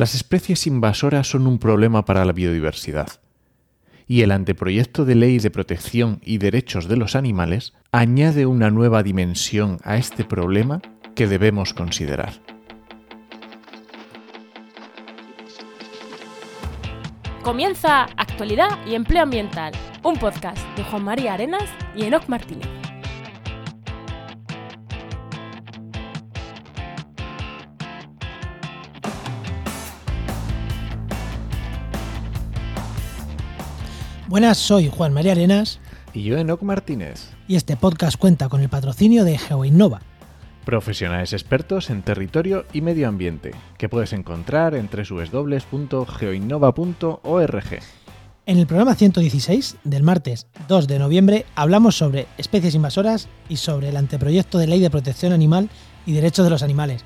Las especies invasoras son un problema para la biodiversidad. Y el anteproyecto de ley de protección y derechos de los animales añade una nueva dimensión a este problema que debemos considerar. Comienza Actualidad y Empleo Ambiental, un podcast de Juan María Arenas y Enoc Martínez. Buenas, soy Juan María Arenas Y yo, Enoc Martínez, y este podcast cuenta con el patrocinio de GeoInnova. profesionales expertos en territorio y medio ambiente, que puedes encontrar en www.geoinnova.org. En el programa 116 del martes 2 de noviembre hablamos sobre especies invasoras y sobre el anteproyecto de ley de protección animal y derechos de los animales,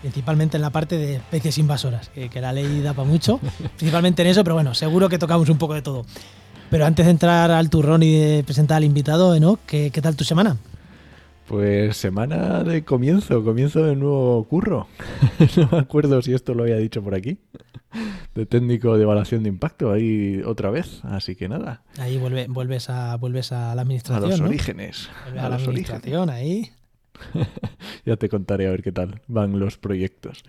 principalmente en la parte de especies invasoras, que, que la ley da para mucho, principalmente en eso, pero bueno, seguro que tocamos un poco de todo. Pero antes de entrar al turrón y de presentar al invitado, ¿no? ¿Qué, qué tal tu semana? Pues semana de comienzo, comienzo de nuevo curro. no me acuerdo si esto lo había dicho por aquí. De técnico de evaluación de impacto, ahí otra vez. Así que nada, Ahí vuelve, vuelves, a, vuelves a la a administración. los ¿no? orígenes. A a la los orígenes. administración, ahí. Ya te contaré a ver qué tal van los proyectos.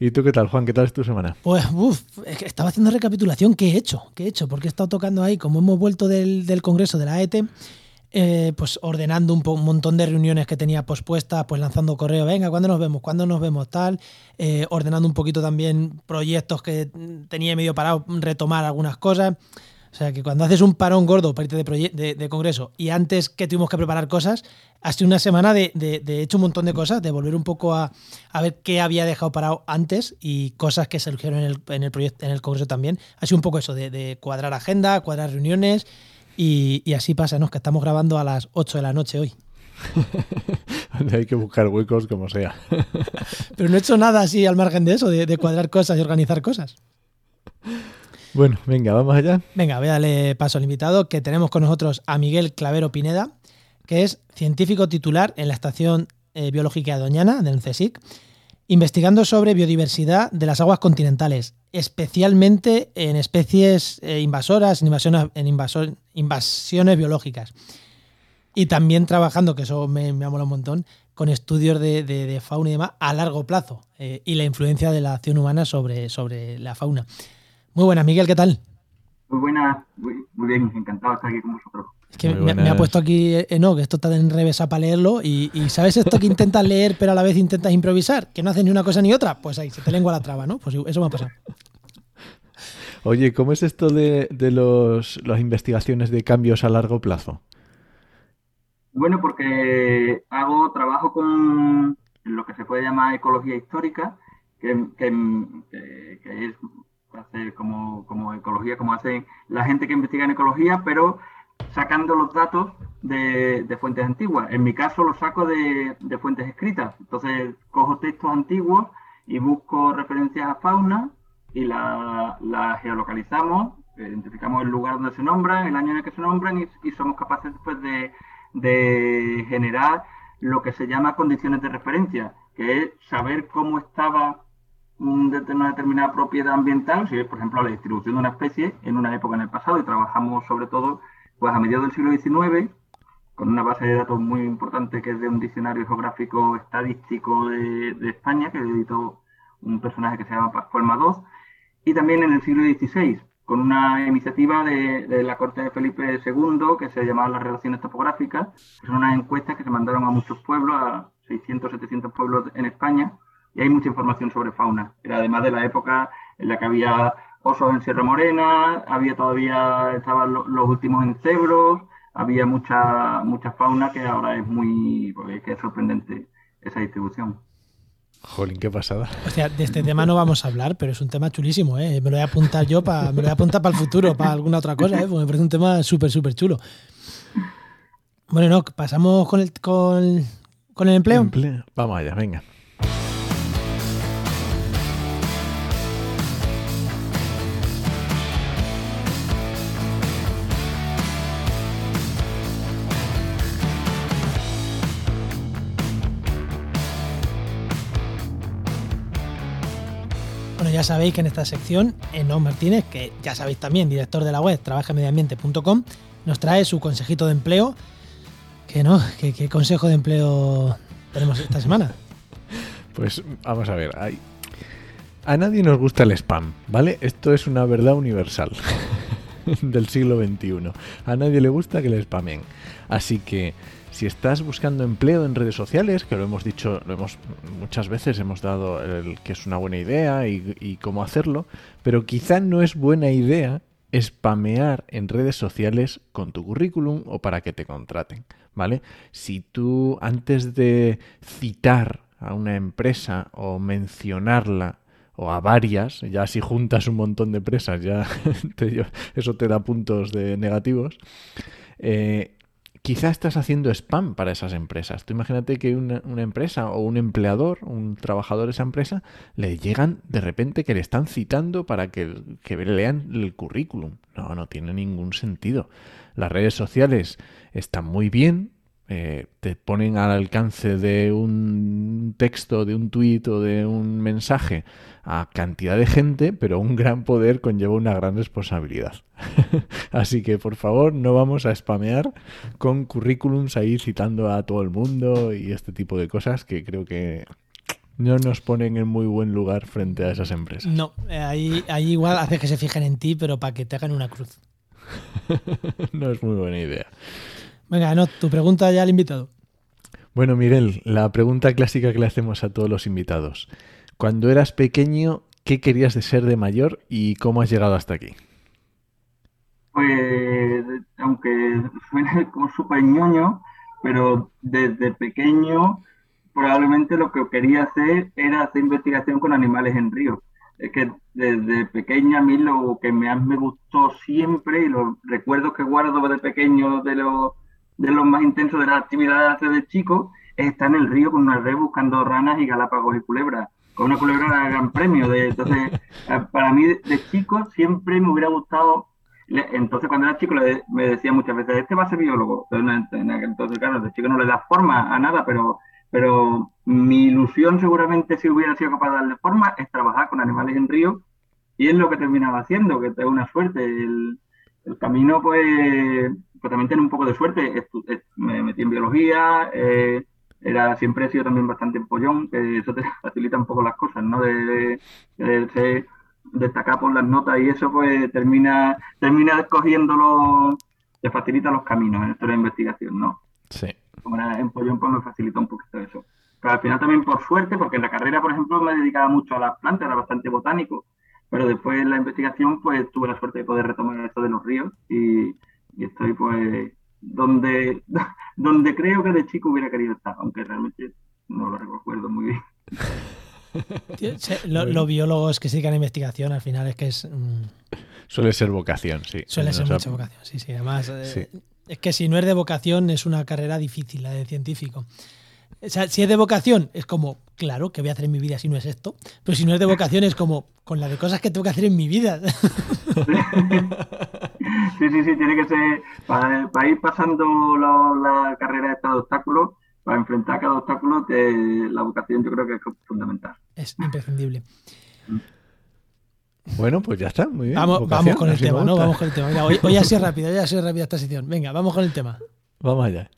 ¿Y tú qué tal, Juan? ¿Qué tal es tu semana? Pues, uff, estaba haciendo recapitulación. ¿Qué he hecho? ¿Qué he hecho? Porque he estado tocando ahí, como hemos vuelto del, del congreso de la AET, eh, pues ordenando un, un montón de reuniones que tenía pospuestas, pues lanzando correo, venga, ¿cuándo nos vemos? ¿Cuándo nos vemos? Tal, eh, ordenando un poquito también proyectos que tenía medio parado, retomar algunas cosas. O sea, que cuando haces un parón gordo para irte de, proye- de, de congreso y antes que tuvimos que preparar cosas, ha sido una semana de, hecho un montón de cosas, de volver un poco a, a ver qué había dejado parado antes y cosas que surgieron en el, en el proyecto, en el congreso también. Ha sido un poco eso, de, de cuadrar agenda, cuadrar reuniones y, y así pasa, ¿no? Que estamos grabando a las 8 de la noche hoy. Hay que buscar huecos como sea. Pero no he hecho nada así al margen de eso, de, de cuadrar cosas y organizar cosas. Bueno, venga, vamos allá. Venga, voy a darle paso al invitado, que tenemos con nosotros a Miguel Clavero Pineda, que es científico titular en la Estación eh, Biológica Doñana, del CSIC, investigando sobre biodiversidad de las aguas continentales, especialmente en especies eh, invasoras, en, invasiones, en invasiones biológicas. Y también trabajando, que eso me, me ha un montón, con estudios de, fauna y demás a largo plazo eh, y la influencia de la acción humana sobre la fauna. Muy buenas, Miguel, ¿qué tal? Muy buenas, muy, muy bien, encantado de estar aquí con vosotros. Es que me, me ha puesto aquí, eh, no, que esto está en revés para leerlo y, y ¿sabes esto que intentas leer pero a la vez intentas improvisar? Que no haces ni una cosa ni otra. Pues ahí, se te lengua la traba, ¿no? Pues eso me ha pasado. Oye, ¿cómo es esto de, de los, las investigaciones de cambios a largo plazo? Bueno, porque hago trabajo con lo que se puede llamar ecología histórica, que, que, que- que es hacer como, como ecología, como hacen la gente que investiga en ecología, pero sacando los datos de, de fuentes antiguas. En mi caso lo saco de, de fuentes escritas. Entonces cojo textos antiguos y busco referencias a fauna y la, geolocalizamos, identificamos el lugar donde se nombran, el año en el que se nombran y, somos capaces después de, de generar lo que se llama condiciones de referencia, que es saber cómo estaba det- una determinada propiedad ambiental, por ejemplo, la distribución de una especie en una época en el pasado, y trabajamos sobre todo pues a mediados del siglo XIX, con una base de datos muy importante que es de un diccionario geográfico estadístico de, de España, que editó un personaje que se llama Pascual Madós, y también en el siglo XVI, con una iniciativa de, de la corte de Felipe II que se llamaba las relaciones topográficas, que son unas encuestas que se mandaron a muchos pueblos, a 600, 700 pueblos en España, y hay mucha información sobre fauna. Era además de la época en la que había osos en Sierra Morena, había todavía, estaban lo- los últimos en cebros, había mucha, mucha fauna que ahora es muy, pues, que es sorprendente esa distribución. Jolín, qué pasada. O sea, de este tema no vamos a hablar, pero es un tema chulísimo, ¿eh? Me lo voy a apuntar yo para, me lo voy a apuntar para el futuro, para alguna otra cosa, ¿eh? Porque me parece un tema súper, súper chulo. Bueno, no, pasamos con el, con, con el empleo. Empleo. Vamos allá, venga. Ya sabéis que en esta sección, Enoch Martínez, que ya sabéis también, director de la web trabajamediambiente.com, nos trae su consejito de empleo. Que no, ¿qué, consejo de empleo tenemos esta semana? Pues vamos a ver, a nadie nos gusta el spam, ¿vale? Esto es una verdad universal del siglo XXI. A nadie le gusta que le spamen. Así que si estás buscando empleo en redes sociales, que lo hemos dicho, lo hemos muchas veces hemos dado el que es una buena idea y, cómo hacerlo, pero quizá no es buena idea spamear en redes sociales con tu currículum o para que te contraten, ¿vale? Si tú antes de citar a una empresa o mencionarla o a varias, ya si juntas un montón de empresas, ya eso te da puntos de negativos. Eh, quizá estás haciendo spam para esas empresas. Tú imagínate que una, empresa o un empleador, un trabajador de esa empresa, le llegan de repente que le están citando para que, que lean el currículum. No, no tiene ningún sentido. Las redes sociales están muy bien, eh, te ponen al alcance de un texto, de un tuit o de un mensaje a cantidad de gente, pero un gran poder conlleva una gran responsabilidad. Así que por favor no vamos a spamear con currículums ahí citando a todo el mundo y este tipo de cosas que creo que no nos ponen en muy buen lugar frente a esas empresas. No, eh, ahí, ahí igual hace que se fijen en ti, pero para que te hagan una cruz. no es muy buena idea. Venga, no, tu pregunta ya al invitado. Bueno, Miguel, la pregunta clásica que le hacemos a todos los invitados. Cuando eras pequeño, ¿qué querías de ser de mayor y cómo has llegado hasta aquí? Pues, aunque suene como súper ñoño, pero desde pequeño probablemente lo que quería hacer era hacer investigación con animales en río. Es que desde pequeña a mí lo que más me gustó siempre y los recuerdos que guardo de pequeño de los, de los más intensos de las actividades de chico es estar en el río con una red buscando ranas y galápagos y culebras con una culebra de gran premio. De, entonces, eh, para mí de, chico siempre me hubiera gustado. entonces, cuando era chico, me decía muchas veces, este va a ser biólogo. Entonces, claro, de chico no le da forma a nada, pero, pero mi ilusión seguramente si hubiera sido capaz de darle forma es trabajar con animales en río y es lo que terminaba haciendo, que es una suerte. El, camino, pues, pues, también tiene un poco de suerte. me metí en biología, eh, era siempre he sido también bastante empollón, que eso te facilita un poco las cosas, ¿no? De, destacar por las notas y eso pues termina termina escogiéndolo, te facilita los caminos en esto de investigación, ¿no? Sí. Como era empollón pues me facilita un poquito eso. Pero al final también por suerte, porque en la carrera, por ejemplo, me dedicaba mucho a las plantas, era bastante botánico, pero después en la investigación pues tuve la suerte de poder retomar esto de los ríos y, y estoy pues donde, donde creo que de chico hubiera querido estar, aunque realmente no lo recuerdo muy bien. Los biólogos que sigan investigación al final es que es... Suele ser vocación, sí. Suele ser mucha vocación, sí, sí. Además, eh, es que si no es de vocación es una carrera difícil, la de científico. O sea, si es de vocación, es como, claro, ¿qué voy a hacer en mi vida si no es esto? Pero si no es de vocación, es como, con la de cosas que tengo que hacer en mi vida. Sí, sí, sí, tiene que ser, para, ir pasando la, carrera de estos obstáculos, para enfrentar cada obstáculo, la vocación yo creo que es fundamental. Es imprescindible. Bueno, pues ya está, muy bien. Vamos, vamos con el tema, ¿no? Vamos con el tema. hoy, hoy ha sido rápido, hoy ha sido rápida esta sesión. Venga, vamos con el tema. Vamos allá.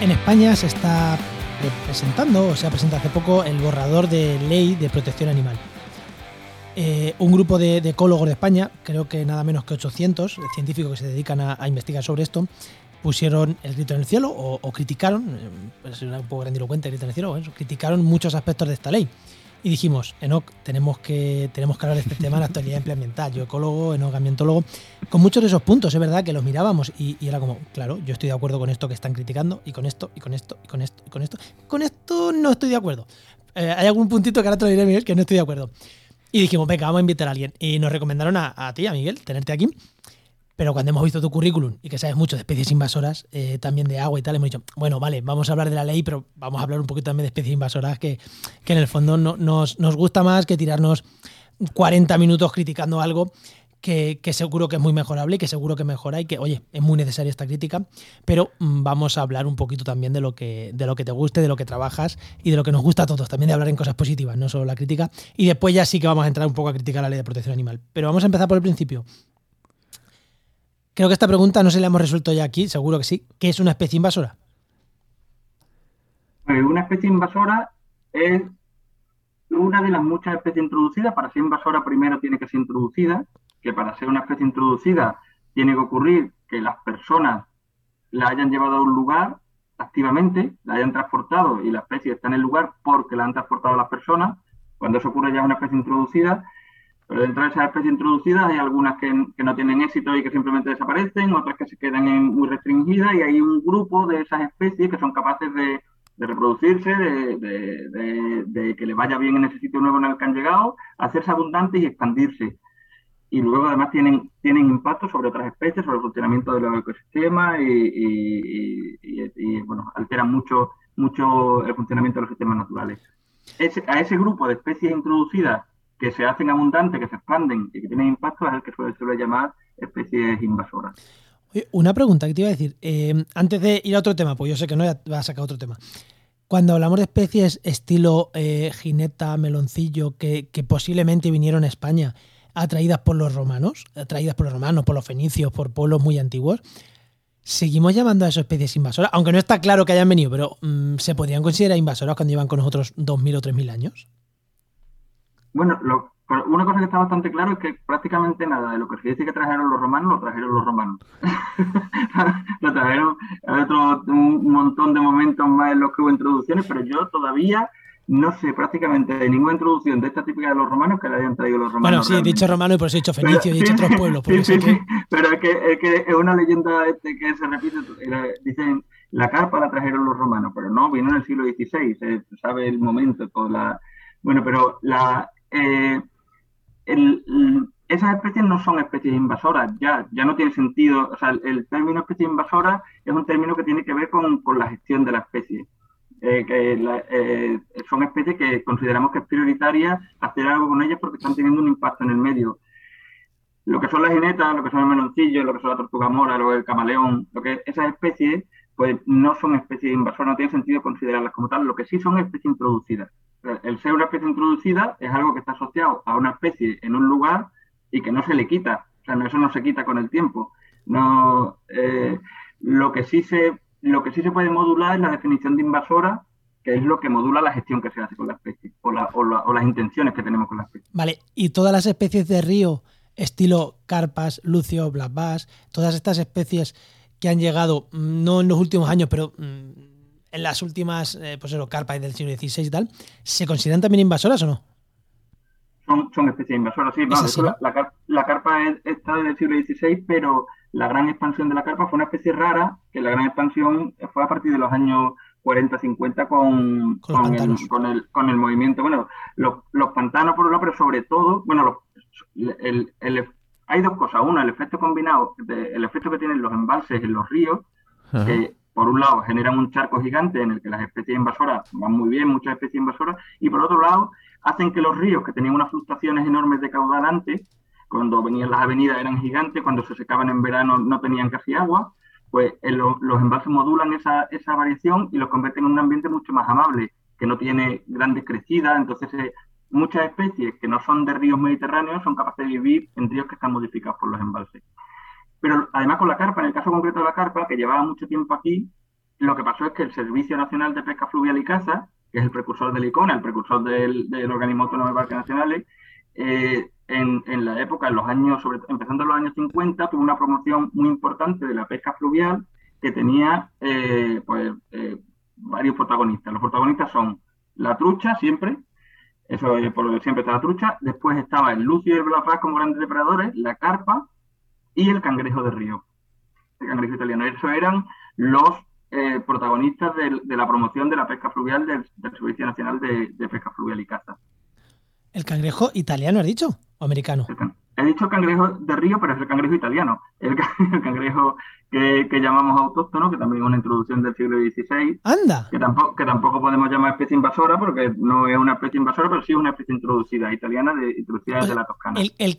En España se está presentando, o se ha presentado hace poco, el borrador de ley de protección animal. Eh, un grupo de, ecólogos de España, creo que nada menos que 800 científicos que se dedican a, investigar sobre esto, pusieron el grito en el cielo o, criticaron, eh, es un poco grandilocuente el grito en el cielo, criticaron muchos aspectos de esta ley. Y dijimos, Enoch, tenemos que, tenemos que hablar de este tema en la actualidad ambiental. Yo ecólogo, Enoch ambientólogo, con muchos de esos puntos, es verdad que los mirábamos y, era como, claro, yo estoy de acuerdo con esto que están criticando y con esto, y con esto, y con esto, y con esto. Con esto no estoy de acuerdo. Eh, hay algún puntito que ahora te lo diré, Miguel, que no estoy de acuerdo. Y dijimos, venga, vamos a invitar a alguien. Y nos recomendaron a, a ti, a Miguel, tenerte aquí pero cuando hemos visto tu currículum y que sabes mucho de especies invasoras, eh, también de agua y tal, hemos dicho, bueno, vale, vamos a hablar de la ley, pero vamos a hablar un poquito también de especies invasoras que, en el fondo no, nos, nos gusta más que tirarnos 40 minutos criticando algo que, seguro que es muy mejorable y que seguro que mejora y que, oye, es muy necesaria esta crítica, pero mm, vamos a hablar un poquito también de lo, que, de lo que te guste, de lo que trabajas y de lo que nos gusta a todos, también de hablar en cosas positivas, no solo la crítica. Y después ya sí que vamos a entrar un poco a criticar la ley de protección animal. Pero vamos a empezar por el principio. Creo que esta pregunta no se la hemos resuelto ya aquí, seguro que sí. ¿Qué es una especie invasora? Pues una especie invasora es una de las muchas especies introducidas. Para ser invasora primero tiene que ser introducida que para ser una especie introducida tiene que ocurrir que las personas la hayan llevado a un lugar activamente, la hayan transportado y la especie está en el lugar porque la han transportado las personas. Cuando eso ocurre ya es una especie introducida, pero dentro de esas especies introducidas hay algunas que, no tienen éxito y que simplemente desaparecen, otras que se quedan muy restringidas y hay un grupo de esas especies que son capaces de, reproducirse, de, de, que le vaya bien en ese sitio nuevo en el que han llegado, hacerse abundantes y expandirse y luego además tienen, tienen impacto sobre otras especies, sobre el funcionamiento de los ecosistemas y, y, bueno, alteran mucho, mucho el funcionamiento de los sistemas naturales. a ese grupo de especies introducidas que se hacen abundantes, que se expanden y que tienen impacto es el que suele, suele llamar especies invasoras. una pregunta que te iba a decir, eh, antes de ir a otro tema, pues yo sé que no va a sacar otro tema. Cuando hablamos de especies estilo eh, jineta, meloncillo, que, que posiblemente vinieron a España, atraídas por los romanos, atraídas por los romanos, por los fenicios, por pueblos muy antiguos, seguimos llamando a esas especies invasoras, aunque no está claro que hayan venido, pero mm, ¿se podrían considerar invasoras cuando llevan con nosotros 2.000 o 3.000 años? Bueno, una cosa que está bastante claro es que prácticamente nada de lo que se dice que trajeron los romanos, lo trajeron los romanos. lo trajeron, otro, un montón de momentos más en los que hubo introducciones, pero yo todavía no sé prácticamente de ninguna introducción de esta típica de los romanos que le hayan traído los romanos. Bueno, sí, he dicho romano y por eso he dicho fenicio, he dicho otros pueblos. Sí, sí, sí, pero es que, es que, es una leyenda este que se repite, dicen, la carpa la trajeron los romanos, pero no, vino en el siglo XVI, se sabe el momento, toda la... Bueno, pero la... Eh, esas especies no son especies invasoras, ya, ya no tiene sentido, o sea, el, término especie invasora es un término que tiene que ver con, con la gestión de la especie. Eh, que eh, son especies que consideramos que es prioritaria hacer algo con ellas porque están teniendo un impacto en el medio. Lo que son las jinetas, lo que son el meloncillo, lo que son la tortuga mora, lo que el camaleón, lo que esas especies, pues no son especies invasoras, no tiene sentido considerarlas como tal, lo que sí son especies introducidas. El ser una especie introducida es algo que está asociado a una especie en un lugar y que no se le quita, o sea, eso no se quita con el tiempo. No, eh, lo que sí se lo que sí se puede modular es la definición de invasora, que es lo que modula la gestión que se hace con la especie o, las intenciones que tenemos con la especie. Vale, y todas las especies de río, estilo carpas, lucio, black todas estas especies que han llegado, mm, no en los últimos años, pero mm, en las últimas, eh, pues eso, carpas del siglo XVI y tal, ¿se consideran también invasoras o no? Son, especies invasoras, sí. la, carpa está del siglo XVI, pero la gran expansión de la carpa fue una especie rara, que la gran expansión fue a partir de los años 40-50 con, con, el, con, el, movimiento. Bueno, los, pantanos por un lado, pero sobre todo, bueno, el, hay dos cosas. Una, el efecto combinado, el efecto que tienen los embalses en los ríos, que por un lado generan un charco gigante en el que las especies invasoras van muy bien, muchas especies invasoras, y por otro lado hacen que los ríos, que tenían unas fluctuaciones enormes de caudal antes, cuando venían las avenidas eran gigantes, cuando se secaban en verano no tenían casi agua, pues los embalses modulan esa, esa, variación y los convierten en un ambiente mucho más amable, que no tiene grandes crecidas, entonces eh, muchas especies que no son de ríos mediterráneos son capaces de vivir en ríos que están modificados por los embalses. Pero además con la carpa, en el caso concreto de la carpa, que llevaba mucho tiempo aquí, lo que pasó es que el Servicio Nacional de Pesca Fluvial y Caza, que es el precursor del ICONA, el precursor del, del Organismo Autónomo de Parques Nacionales, eh, en, la época, en los años, sobre, empezando en los años 50, tuvo una promoción muy importante de la pesca fluvial que tenía eh, pues, eh, varios protagonistas. Los protagonistas son la trucha, siempre, eso es por lo que siempre está la trucha, después estaba el lucio y el blafaz como grandes depredadores, la carpa y el cangrejo de río, el cangrejo italiano. Esos eran los eh, protagonistas de, la promoción de la pesca fluvial del, Servicio Nacional de Pesca Fluvial y Caza. El cangrejo italiano, ¿has dicho? ¿O americano? He dicho cangrejo de río, pero es el cangrejo italiano. El, cangrejo que, llamamos autóctono, que también es una introducción del siglo XVI. ¡Anda! Que tampoco, que tampoco podemos llamar especie invasora, porque no es una especie invasora, pero sí es una especie introducida, italiana, de, introducida desde la Toscana. El, el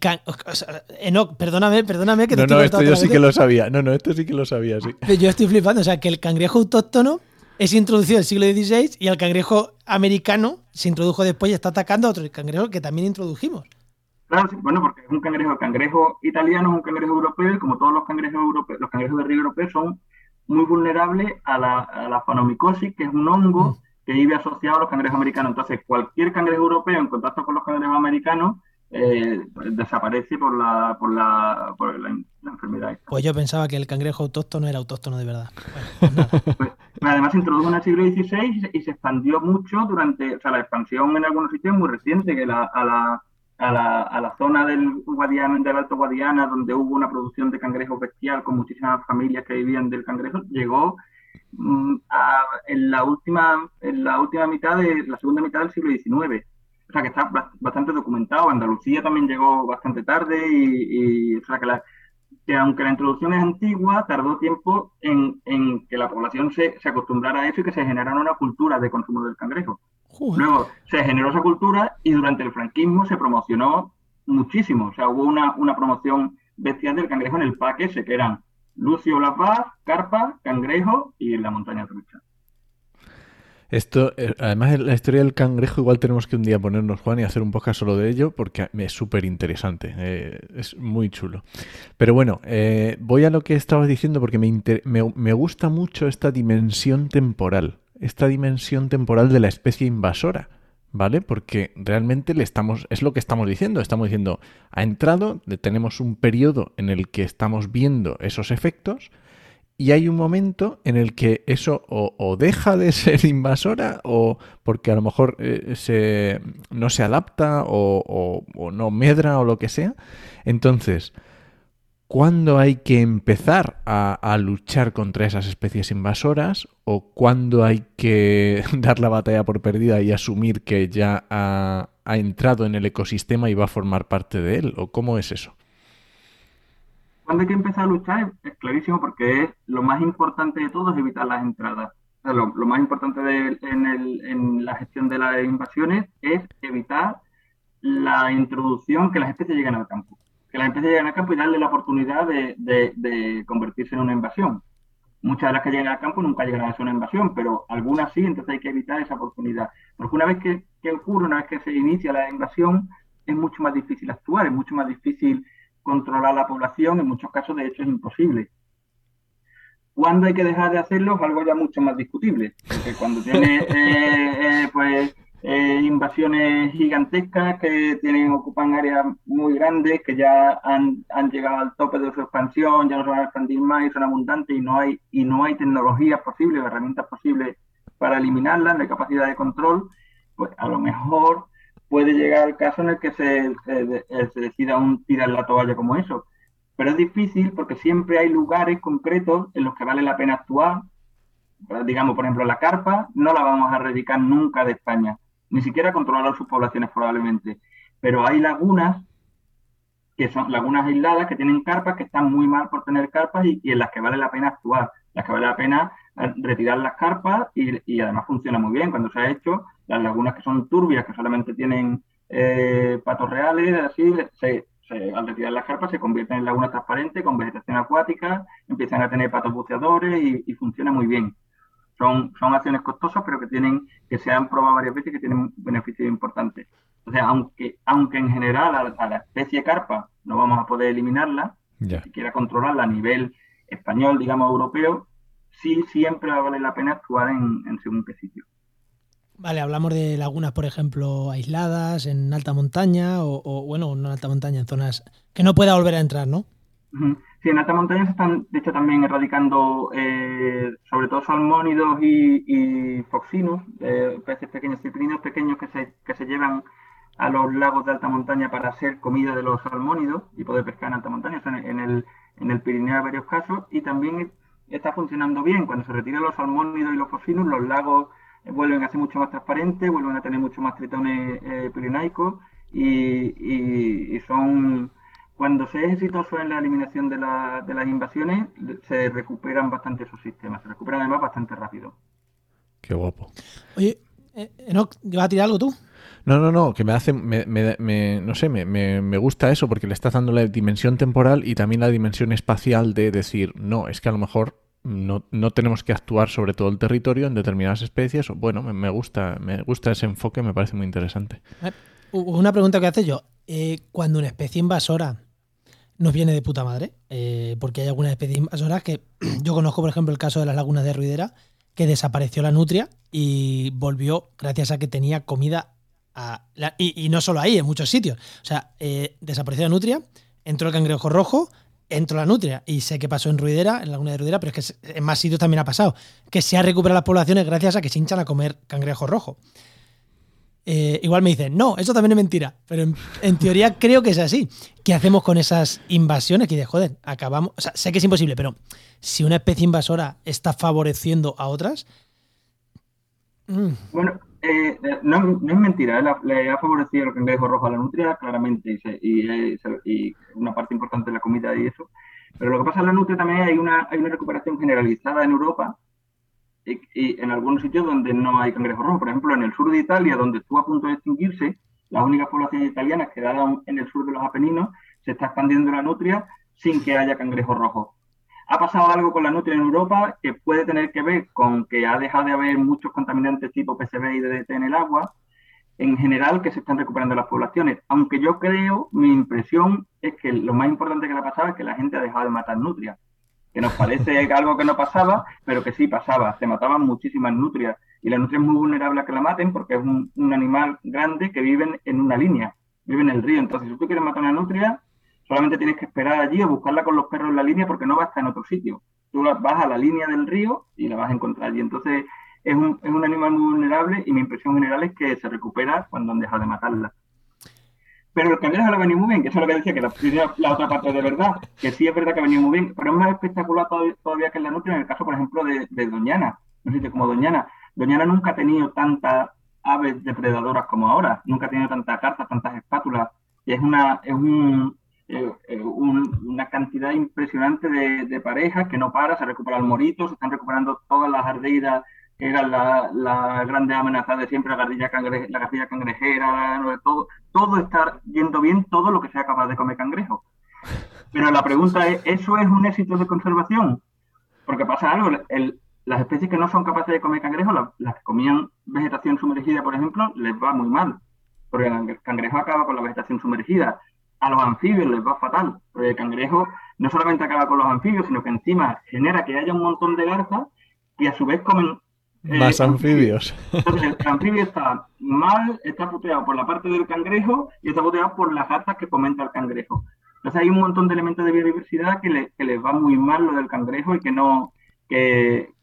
perdóname, perdóname que No, no, esto yo sí que lo sabía. No, no, esto sí que lo sabía, sí. Yo estoy flipando. O sea, que el cangrejo autóctono es introducido en el siglo XVI y el cangrejo americano se introdujo después y está atacando a otro cangrejo que también introdujimos. Claro, sí, bueno, porque es un cangrejo, el cangrejo italiano es un cangrejo europeo y como todos los cangrejos europeos, los cangrejos de río europeos son muy vulnerables a la, a la fanomicosis, que es un hongo mm. que vive asociado a los cangrejos americanos. Entonces, cualquier cangrejo europeo en contacto con los cangrejos americanos eh, desaparece por la, por la, por la, enfermedad. Pues yo pensaba que el cangrejo autóctono era autóctono de verdad. Pues pues, además se introdujo en el siglo XVI y se, expandió mucho durante, o sea, la expansión en algunos sitios muy reciente, que la, a la a la, a la zona del, Guadiana, del Alto Guadiana, donde hubo una producción de cangrejos bestial con muchísimas familias que vivían del cangrejo, llegó mm, en, la última, en la última mitad de la segunda mitad del siglo XIX. O sea que está bastante documentado. Andalucía también llegó bastante tarde y, o sea que, que, aunque la introducción es antigua, tardó tiempo en, en que la población se, se acostumbrara a eso y que se generara una cultura de consumo del cangrejo. Luego se generó esa cultura y durante el franquismo se promocionó muchísimo. O sea, hubo una, una promoción bestial del cangrejo en el parque ese, que eran Lucio La Paz, Carpa, Cangrejo y la montaña trucha. Esto, eh, además, la historia del cangrejo, igual tenemos que un día ponernos, Juan, y hacer un podcast solo de ello, porque es súper interesante, eh, es muy chulo. Pero bueno, eh, voy a lo que estabas diciendo, porque me, me, me gusta mucho esta dimensión temporal esta dimensión temporal de la especie invasora, ¿vale? Porque realmente le estamos, es lo que estamos diciendo, estamos diciendo, ha entrado, tenemos un periodo en el que estamos viendo esos efectos y hay un momento en el que eso o, deja de ser invasora o porque a lo mejor eh, se, no se adapta o, o no medra o lo que sea. Entonces, cuándo hay que empezar a, luchar contra esas especies invasoras o cuándo hay que dar la batalla por perdida y asumir que ya ha, entrado en el ecosistema y va a formar parte de él? ¿O cómo es eso? Cuando hay que empezar a luchar es clarísimo porque es lo más importante de todo es evitar las entradas. lo, más importante en, en la gestión de las invasiones es evitar la introducción que las especies lleguen al campo que las empresas lleguen al campo y darle la oportunidad de, convertirse en una invasión. Muchas de las que llegan al campo nunca llegarán a ser una invasión, pero algunas sí, entonces hay que evitar esa oportunidad. Porque una vez que ocurre, una vez que se inicia la invasión, es mucho más difícil actuar, es mucho más difícil controlar la población, en muchos casos de hecho es imposible. ¿Cuándo hay que dejar de hacerlo? Es algo ya mucho más discutible, porque cuando tiene eh, eh, pues eh, invasiones gigantescas que tienen, ocupan áreas muy grandes, que ya han, han, llegado al tope de su expansión, ya no se van a expandir más y son abundantes y no hay, y no hay tecnologías posibles, herramientas posibles para eliminarlas, de capacidad de control, pues a lo mejor puede llegar el caso en el que se, se decida un tirar la toalla como eso. Pero es difícil porque siempre hay lugares concretos en los que vale la pena actuar. Digamos, por ejemplo, la carpa no la vamos a erradicar nunca de España ni siquiera controlar sus poblaciones probablemente. Pero hay lagunas que son lagunas aisladas que tienen carpas que están muy mal por tener carpas y, en las que vale la pena actuar, las que vale la pena eh, retirar las carpas y, además funciona muy bien cuando se ha hecho. Las lagunas que son turbias, que solamente tienen eh, patos reales, así, se, al retirar las carpas se convierten en lagunas transparentes con vegetación acuática, empiezan a tener patos buceadores y, y funciona muy bien. Son, son acciones costosas, pero que tienen, que se han probado varias veces y que tienen beneficios importantes. Entonces, aunque, aunque en general a, la especie carpa no vamos a poder eliminarla, si quiera controlarla a nivel español, digamos, europeo, sí siempre va a valer la pena actuar en, en según qué sitio. Vale, hablamos de lagunas, por ejemplo, aisladas, en alta montaña, o, o bueno, no en alta montaña, en zonas que no pueda volver a entrar, ¿no? Sí, en alta montaña se están, de hecho, también erradicando eh, sobre todo salmónidos y, y foxinus, eh, peces pequeños, ciprinos pequeños que se, que se llevan a los lagos de alta montaña para hacer comida de los salmónidos y poder pescar en alta montaña. en, el, en el Pirineo hay varios casos y también está funcionando bien. Cuando se retiran los salmónidos y los foxinus, los lagos vuelven a ser mucho más transparentes, vuelven a tener mucho más tritones eh, pirinaicos y, son cuando se es exitoso en la eliminación de, de, las invasiones, se recuperan bastante esos sistemas, se recuperan además bastante rápido. Qué guapo. Oye, eh, Enoch, ¿vas a tirar algo tú? No, no, no, que me hace, me, me, no sé, me, me, gusta eso porque le estás dando la dimensión temporal y también la dimensión espacial de decir, no, es que a lo mejor no, no tenemos que actuar sobre todo el territorio en determinadas especies. Bueno, me, gusta, me gusta ese enfoque, me parece muy interesante. Eh, una pregunta que hace yo. Eh, cuando una especie invasora nos viene de puta madre, eh, porque hay algunas especies invasoras que yo conozco, por ejemplo, el caso de las lagunas de Ruidera, que desapareció la nutria y volvió gracias a que tenía comida. y, no solo ahí, en muchos sitios. O sea, desapareció la nutria, entró el cangrejo rojo, entró la nutria. Y sé que pasó en Ruidera, en la laguna de Ruidera, pero es que en más sitios también ha pasado. Que se ha recuperado las poblaciones gracias a que se hinchan a comer cangrejo rojo. Eh, igual me dicen, no, eso también es mentira. Pero en, teoría creo que es así. ¿Qué hacemos con esas invasiones? Que de joder, acabamos. O sea, sé que es imposible, pero si una especie invasora está favoreciendo a otras. Mm. Bueno, eh, no, es mentira, le ha favorecido el cangrejo rojo a la nutria, claramente, y, y, una parte importante de la comida y eso. Pero lo que pasa en la nutria también hay una, hay una recuperación generalizada en Europa y, en algunos sitios donde no hay cangrejo rojo. Por ejemplo, en el sur de Italia, donde estuvo a punto de extinguirse, las únicas poblaciones italianas quedaron en el sur de los Apeninos, se está expandiendo la nutria sin que haya cangrejo rojo ha pasado algo con la nutria en Europa que puede tener que ver con que ha dejado de haber muchos contaminantes tipo PCB y DDT en el agua, en general que se están recuperando las poblaciones. Aunque yo creo, mi impresión es que lo más importante que le ha pasado es que la gente ha dejado de matar nutrias, que nos parece algo que no pasaba, pero que sí pasaba, se mataban muchísimas nutrias y la nutria es muy vulnerable a que la maten porque es un, un animal grande que vive en una línea, vive en el río. Entonces, si tú quieres matar una nutria, solamente tienes que esperar allí o buscarla con los perros en la línea porque no va a estar en otro sitio. Tú vas a la línea del río y la vas a encontrar allí. Entonces es un, es un animal muy vulnerable y mi impresión general es que se recupera cuando han dejado de matarla. Pero el cangrejo le ha venido muy bien, que eso es lo que decía, que la, la, otra parte de verdad, que sí es verdad que ha venido muy bien, pero es más espectacular todavía, que en la nutria en el caso, por ejemplo, de, Doñana. No sé, como Doñana. Doñana nunca ha tenido tantas aves depredadoras como ahora, nunca ha tenido tantas cartas, tantas espátulas, y es, una, es un, eh, eh, una cantidad impresionante de, parejas que no para, se recupera el morito, se están recuperando todas las ardeidas que eran la, la grande amenaza de siempre, la gardilla, la gardilla cangrejera, todo, todo está yendo bien, todo lo que sea capaz de comer cangrejo. Pero la pregunta es, ¿eso es un éxito de conservación? Porque pasa algo, las especies que no son capaces de comer cangrejo, las, que comían vegetación sumergida, por ejemplo, les va muy mal, porque el cangrejo acaba con la vegetación sumergida a los anfibios les va fatal, porque el cangrejo no solamente acaba con los anfibios, sino que encima genera que haya un montón de garzas y a su vez comen... Eh, Más anfibios. Entonces el anfibio está mal, está puteado por la parte del cangrejo y está puteado por las garzas que comenta el cangrejo. Entonces hay un montón de elementos de biodiversidad que, le, que les va muy mal lo del cangrejo y que no, que,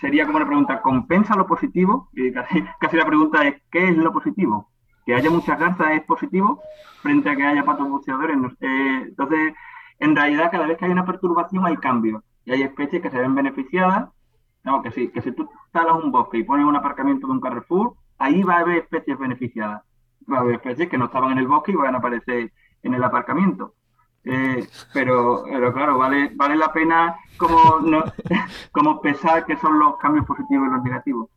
sería como una pregunta, ¿compensa lo positivo? Y casi, casi, la pregunta es, ¿qué es lo positivo? Que haya muchas garzas es positivo frente a que haya patos buceadores. Eh, entonces, en realidad, cada vez que hay una perturbación hay cambios y hay especies que se ven beneficiadas. No, que si, que si tú talas un bosque y pones un aparcamiento de un Carrefour, ahí va a haber especies beneficiadas. Va a haber especies que no estaban en el bosque y van a aparecer en el aparcamiento. Eh, pero, pero claro, vale, vale la pena como, no, como pesar que son los cambios positivos y los negativos.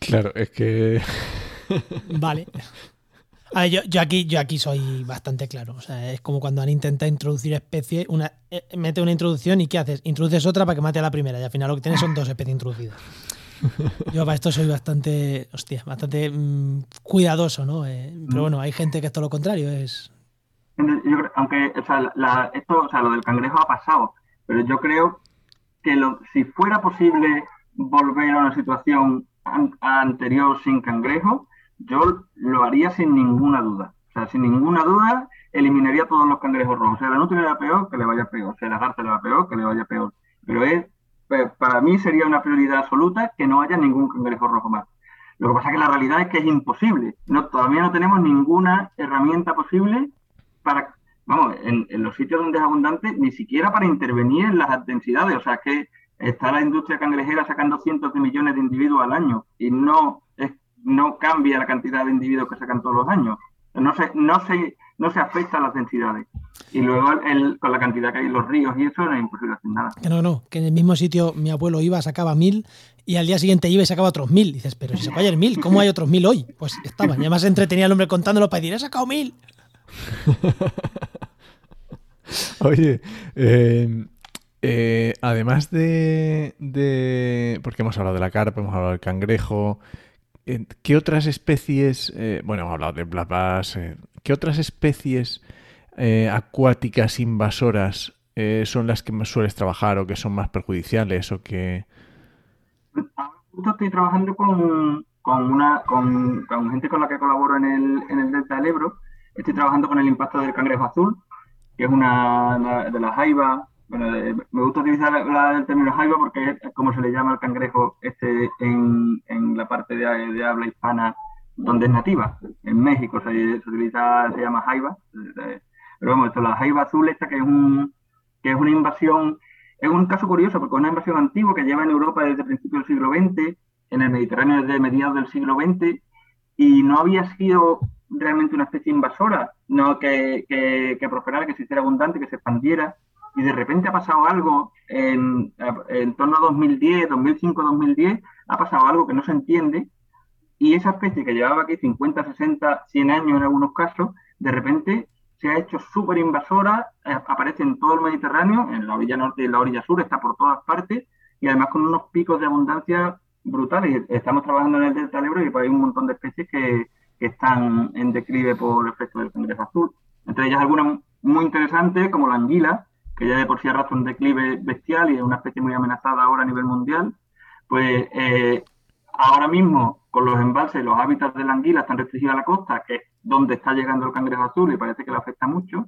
Claro, es que Vale. yo, aquí, yo aquí soy bastante claro. O sea, es como cuando han intentado introducir especies, una, eh, mete una introducción y ¿qué haces? Introduces otra para que mate a la primera y al final lo que tienes son dos especies introducidas. Yo para esto soy bastante, bastante mm, cuidadoso, ¿no? Eh, pero bueno, hay gente que es todo lo contrario, es... aunque, esto, o sea, lo del cangrejo ha pasado, pero yo creo que lo, si fuera posible volver a una situación anterior sin cangrejo, yo lo haría sin ninguna duda. O sea, sin ninguna duda, eliminaría todos los cangrejos rojos. O sea, la nutria le va peor, que le vaya peor. O sea, la garza le va peor, que le vaya peor. Pero es, pues, para mí sería una prioridad absoluta que no haya ningún cangrejo rojo más. Lo que pasa es que la realidad es que es imposible. No, todavía no tenemos ninguna herramienta posible para, vamos, en, en los sitios donde es abundante, ni siquiera para intervenir en las densidades. O sea, que está la industria cangrejera sacando cientos de millones de individuos al año y no no cambia la cantidad de individuos que sacan todos los años. No se, no se, no se afecta a las densidades. Y luego el, con la cantidad que hay en los ríos y eso no es imposible hacer nada. Que no, no, que en el mismo sitio mi abuelo iba, sacaba mil y al día siguiente iba y sacaba otros mil. dices, pero si sacó ayer mil, ¿cómo hay otros mil hoy? Pues estaba. Y además entretenía al hombre contándolo para decir, he sacado mil. Oye, eh, eh, además de, de, Porque hemos hablado de la carpa, hemos hablado del cangrejo. ¿Qué otras especies. eh, bueno, hemos hablado de black bass, eh, ¿Qué otras especies eh, acuáticas invasoras son las que más sueles trabajar o que son más perjudiciales o que. Estoy trabajando con, con una con, gente con la que colaboro en el, en el Delta del Ebro. Estoy trabajando con el impacto del cangrejo azul, que es una de las jaivas. Bueno, de- me gusta utilizar la- el término jaiba porque es como se le llama al cangrejo este en, en la parte de, de habla hispana donde es nativa. En México se, se utiliza, se llama jaiba. Eh, Pero vamos, esto, la jaiba azul esta que es un que es una invasión es un caso curioso porque es una invasión antigua que lleva en Europa desde principios del siglo XX, en el Mediterráneo desde mediados del siglo XX, y no había sido realmente una especie invasora, no que, que, que prosperara, que se hiciera abundante, que se expandiera, y de repente ha pasado algo en, en torno a 2010, 2005, 2010, ha pasado algo que no se entiende, y esa especie que llevaba aquí 50, 60, 100 años en algunos casos, de repente se ha hecho súper invasora, eh, aparece en todo el Mediterráneo, en la orilla norte y en la orilla sur, está por todas partes, y además con unos picos de abundancia brutales. Estamos trabajando en el Delta del Ebro y pues hay un montón de especies que, que están en declive por efecto del cangrejo azul. Entre ellas algunas muy interesantes, como la anguila, que ya de por sí arrastra un declive bestial y es una especie muy amenazada ahora a nivel mundial. Pues eh, ahora mismo, con los embalses, los hábitats de la anguila están restringidos a la costa, que es donde está llegando el cangrejo azul y parece que le afecta mucho.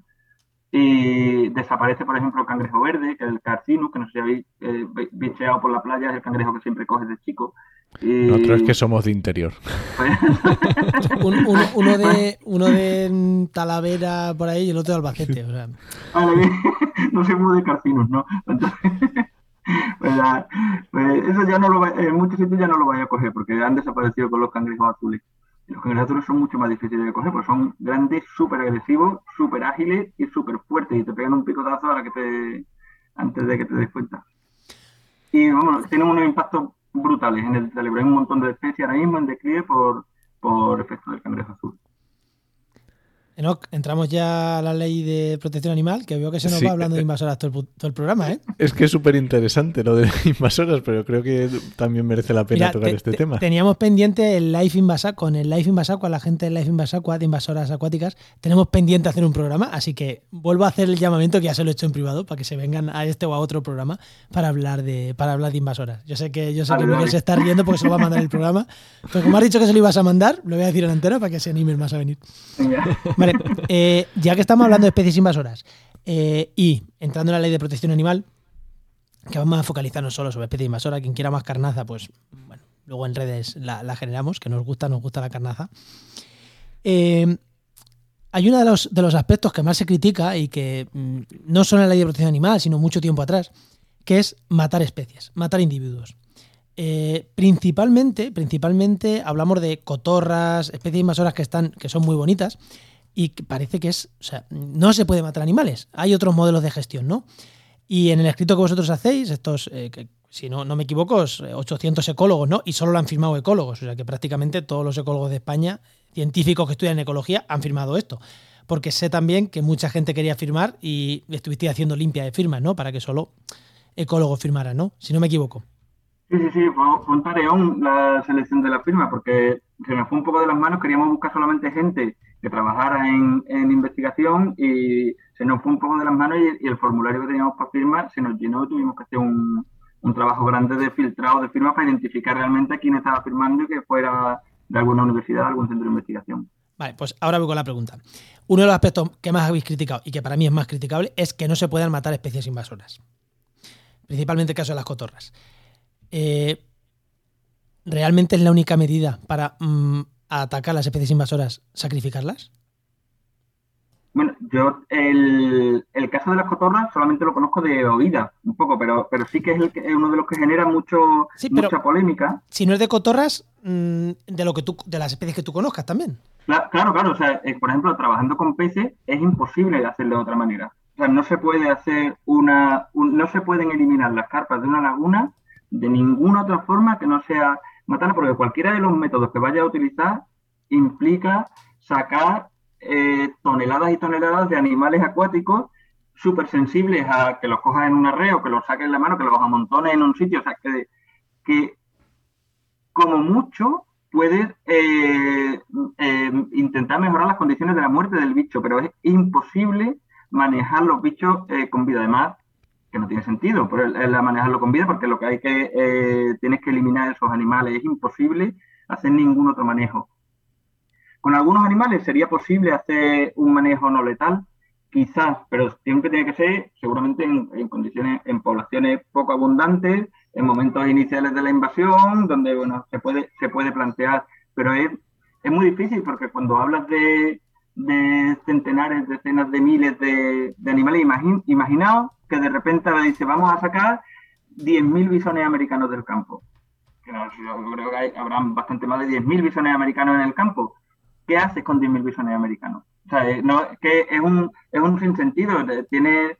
Y desaparece, por ejemplo, el cangrejo verde, que es el carcinus, que no sé si habéis eh, bicheado por la playa, es el cangrejo que siempre coges de chico. Y, Nosotros es que somos de interior. pues, Un- uno, uno de, uno de Talavera por ahí y el otro de Albacete. o sea. Vale, bien. no soy muy de carcinus, ¿no? Entonces, pues, ya, pues eso ya no lo va, en muchos sitios ya no lo vaya a coger porque han desaparecido con los cangrejos azules. Los azules son mucho más difíciles de coger porque son grandes, súper agresivos, súper ágiles y súper fuertes y te pegan un picotazo a la que te, antes de que te des cuenta. Y vamos, tienen unos impactos brutales en el cerebro. Hay un montón de especies ahora mismo en declive por, por efecto del cangrejo azul. Enoch, entramos ya a la ley de protección animal, que veo que se nos Sí. va hablando de invasoras todo el, todo el programa, ¿eh? Es que es súper interesante lo de invasoras, pero creo que también merece la pena Mira, tocar te- este te- tema. Teníamos pendiente el Life Invasacua, con el Life Invasacua, la gente del Life Invasacua, de invasoras acuáticas, tenemos pendiente hacer un programa, así que vuelvo a hacer el llamamiento que ya se lo he hecho en privado para que se vengan a este o a otro programa para hablar de para hablar de invasoras. Yo sé que yo sé que Miguel se está riendo porque se lo va a mandar el programa, pero como has dicho que se lo ibas a mandar, lo voy a decir en antena para que se animen más a venir. Vale, eh, ya que estamos hablando de especies invasoras eh, y entrando en la ley de protección animal, que vamos a focalizarnos solo sobre especies invasoras, quien quiera más carnaza, pues bueno, luego en redes la, la generamos, que nos gusta, nos gusta la carnaza. Eh, hay uno de los, de los aspectos que más se critica y que mm, no solo en la ley de protección animal, sino mucho tiempo atrás, que es matar especies, matar individuos. Eh, principalmente, principalmente hablamos de cotorras, especies invasoras que están, que son muy bonitas y parece que es, o sea, no se puede matar animales. Hay otros modelos de gestión, ¿no? Y en el escrito que vosotros hacéis, estos, eh, que, si no, no me equivoco, es, eh, 800 ecólogos, ¿no? Y solo lo han firmado ecólogos, o sea que prácticamente todos los ecólogos de España, científicos que estudian ecología, han firmado esto. Porque sé también que mucha gente quería firmar y estuviste haciendo limpia de firmas, ¿no? Para que solo ecólogos firmaran, ¿no? Si no me equivoco. Sí, sí, sí, fue un tareón la selección de la firma porque se nos fue un poco de las manos, queríamos buscar solamente gente que trabajara en, investigación y se nos fue un poco de las manos y, y el formulario que teníamos para firmar se nos llenó y tuvimos que hacer un, un trabajo grande de filtrado de firmas para identificar realmente a quién estaba firmando y que fuera de alguna universidad, algún centro de investigación. Vale, pues ahora voy con la pregunta. Uno de los aspectos que más habéis criticado y que para mí es más criticable es que no se puedan matar especies invasoras. Principalmente el caso de las cotorras. Eh, ¿Realmente es la única medida para mm, atacar las especies invasoras sacrificarlas? Bueno, Yo el, el, caso de las cotorras solamente lo conozco de oída, un poco, pero, pero sí que es, el, uno de los que genera mucho, mucha polémica. Si no es de cotorras, mm, de lo que tú, de las especies que tú conozcas también. Claro, claro, o sea, por ejemplo, trabajando con peces es imposible hacerlo de otra manera. O sea, no se puede hacer una, no se pueden eliminar las carpas de una laguna de ninguna otra forma que no sea matarla, porque cualquiera de los métodos que vaya a utilizar implica sacar eh, toneladas y toneladas de animales acuáticos súper sensibles a que los cojas en un arreo, que los saques en la mano, que los amontones en un sitio, o sea, que, que como mucho puedes eh, eh, intentar mejorar las condiciones de la muerte del bicho, pero es imposible manejar los bichos con vida. Además, que no tiene sentido por el, manejarlo con vida, porque lo que hay que, tienes que eliminar esos animales, es imposible hacer ningún otro manejo. Con algunos animales sería posible hacer un manejo no letal, quizás, pero siempre tiene que ser seguramente en, condiciones, en poblaciones poco abundantes, en momentos iniciales de la invasión, donde bueno, se puede, se puede plantear, pero es, es muy difícil porque cuando hablas de, centenares, decenas de miles de, animales, imaginaos que de repente le dice vamos a sacar 10.000 bisones americanos del campo. yo creo que habrán bastante más de 10.000 bisones americanos en el campo. ¿qué haces con 10.000 bisones americanos? O sea, eh, no, que es un, es un sinsentido. Tiene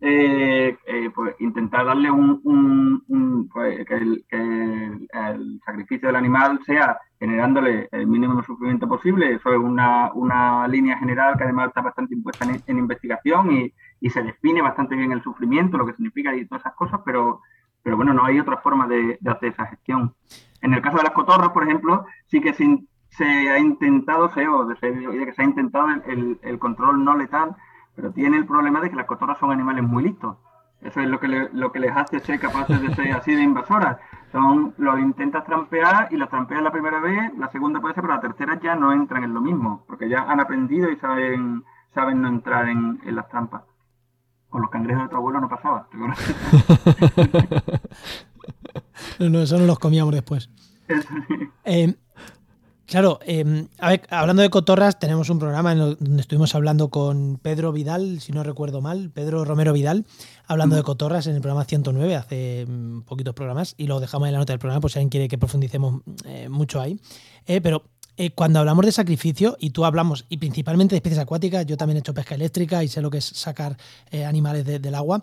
eh, eh, pues, intentar darle un, pues, que, el, sacrificio del animal sea generándole el mínimo sufrimiento posible. Eso es una, línea general que además está bastante impuesta en, investigación y, se define bastante bien el sufrimiento, lo que significa y todas esas cosas, pero, pero bueno, no hay otra forma de, hacer esa gestión. En el caso de las cotorras, por ejemplo, sí que se ha intentado, se, o de, que se ha intentado el, control no letal, pero tiene el problema de que las cotorras son animales muy listos. Eso es lo que, lo que les hace ser capaces de ser así de invasoras. Son, los intentas trampear y las trampeas la primera vez, la segunda puede ser, pero la tercera ya no entran en lo mismo, porque ya han aprendido y saben, saben no entrar en, las trampas. Con los cangrejos de tu abuelo no pasaba. no, no, eso no los comíamos después. Eh, Claro, em, a ver, hablando de cotorras, tenemos un programa en donde estuvimos hablando con Pedro Vidal, si no recuerdo mal, Pedro Romero Vidal, hablando de cotorras en el programa 109, hace mm, poquitos programas, y lo dejamos en la nota del programa, por si alguien quiere que profundicemos eh, mucho ahí. Eh, pero eh, cuando hablamos de sacrificio, y tú hablamos, y principalmente de especies acuáticas, yo también he hecho pesca eléctrica y sé lo que es sacar animales del agua.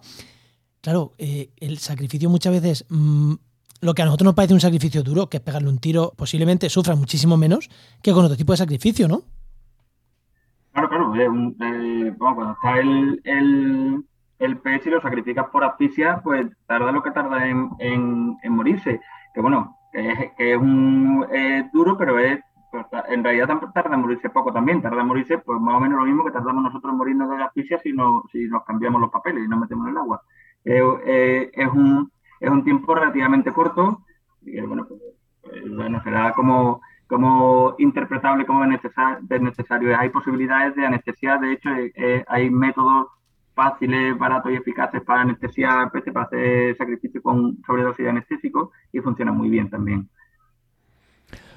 Claro, el sacrificio muchas veces mm, lo que a nosotros nos parece un sacrificio duro, que es pegarle un tiro, posiblemente sufra muchísimo menos que con otro tipo de sacrificio, ¿no? Claro, claro. Eh, cuando está el, el, pez y lo sacrificas por asfixia, pues tarda lo que tarda en, morirse. Que bueno, que es, que es un duro, pero es pues, en realidad tarda en morirse poco también. Tarda en morirse pues más o menos lo mismo que tardamos nosotros morirnos de la asfixia si, no, si nos cambiamos los papeles y nos metemos en el agua. Eh, es un es un tiempo relativamente corto y bueno, pues, pues, bueno será como, como interpretable como es necesario. Hay posibilidades de anestesia, de hecho eh, eh, hay métodos fáciles, baratos y eficaces para anestesiar para hacer sacrificio con sobredosis de anestésico y funciona muy bien también.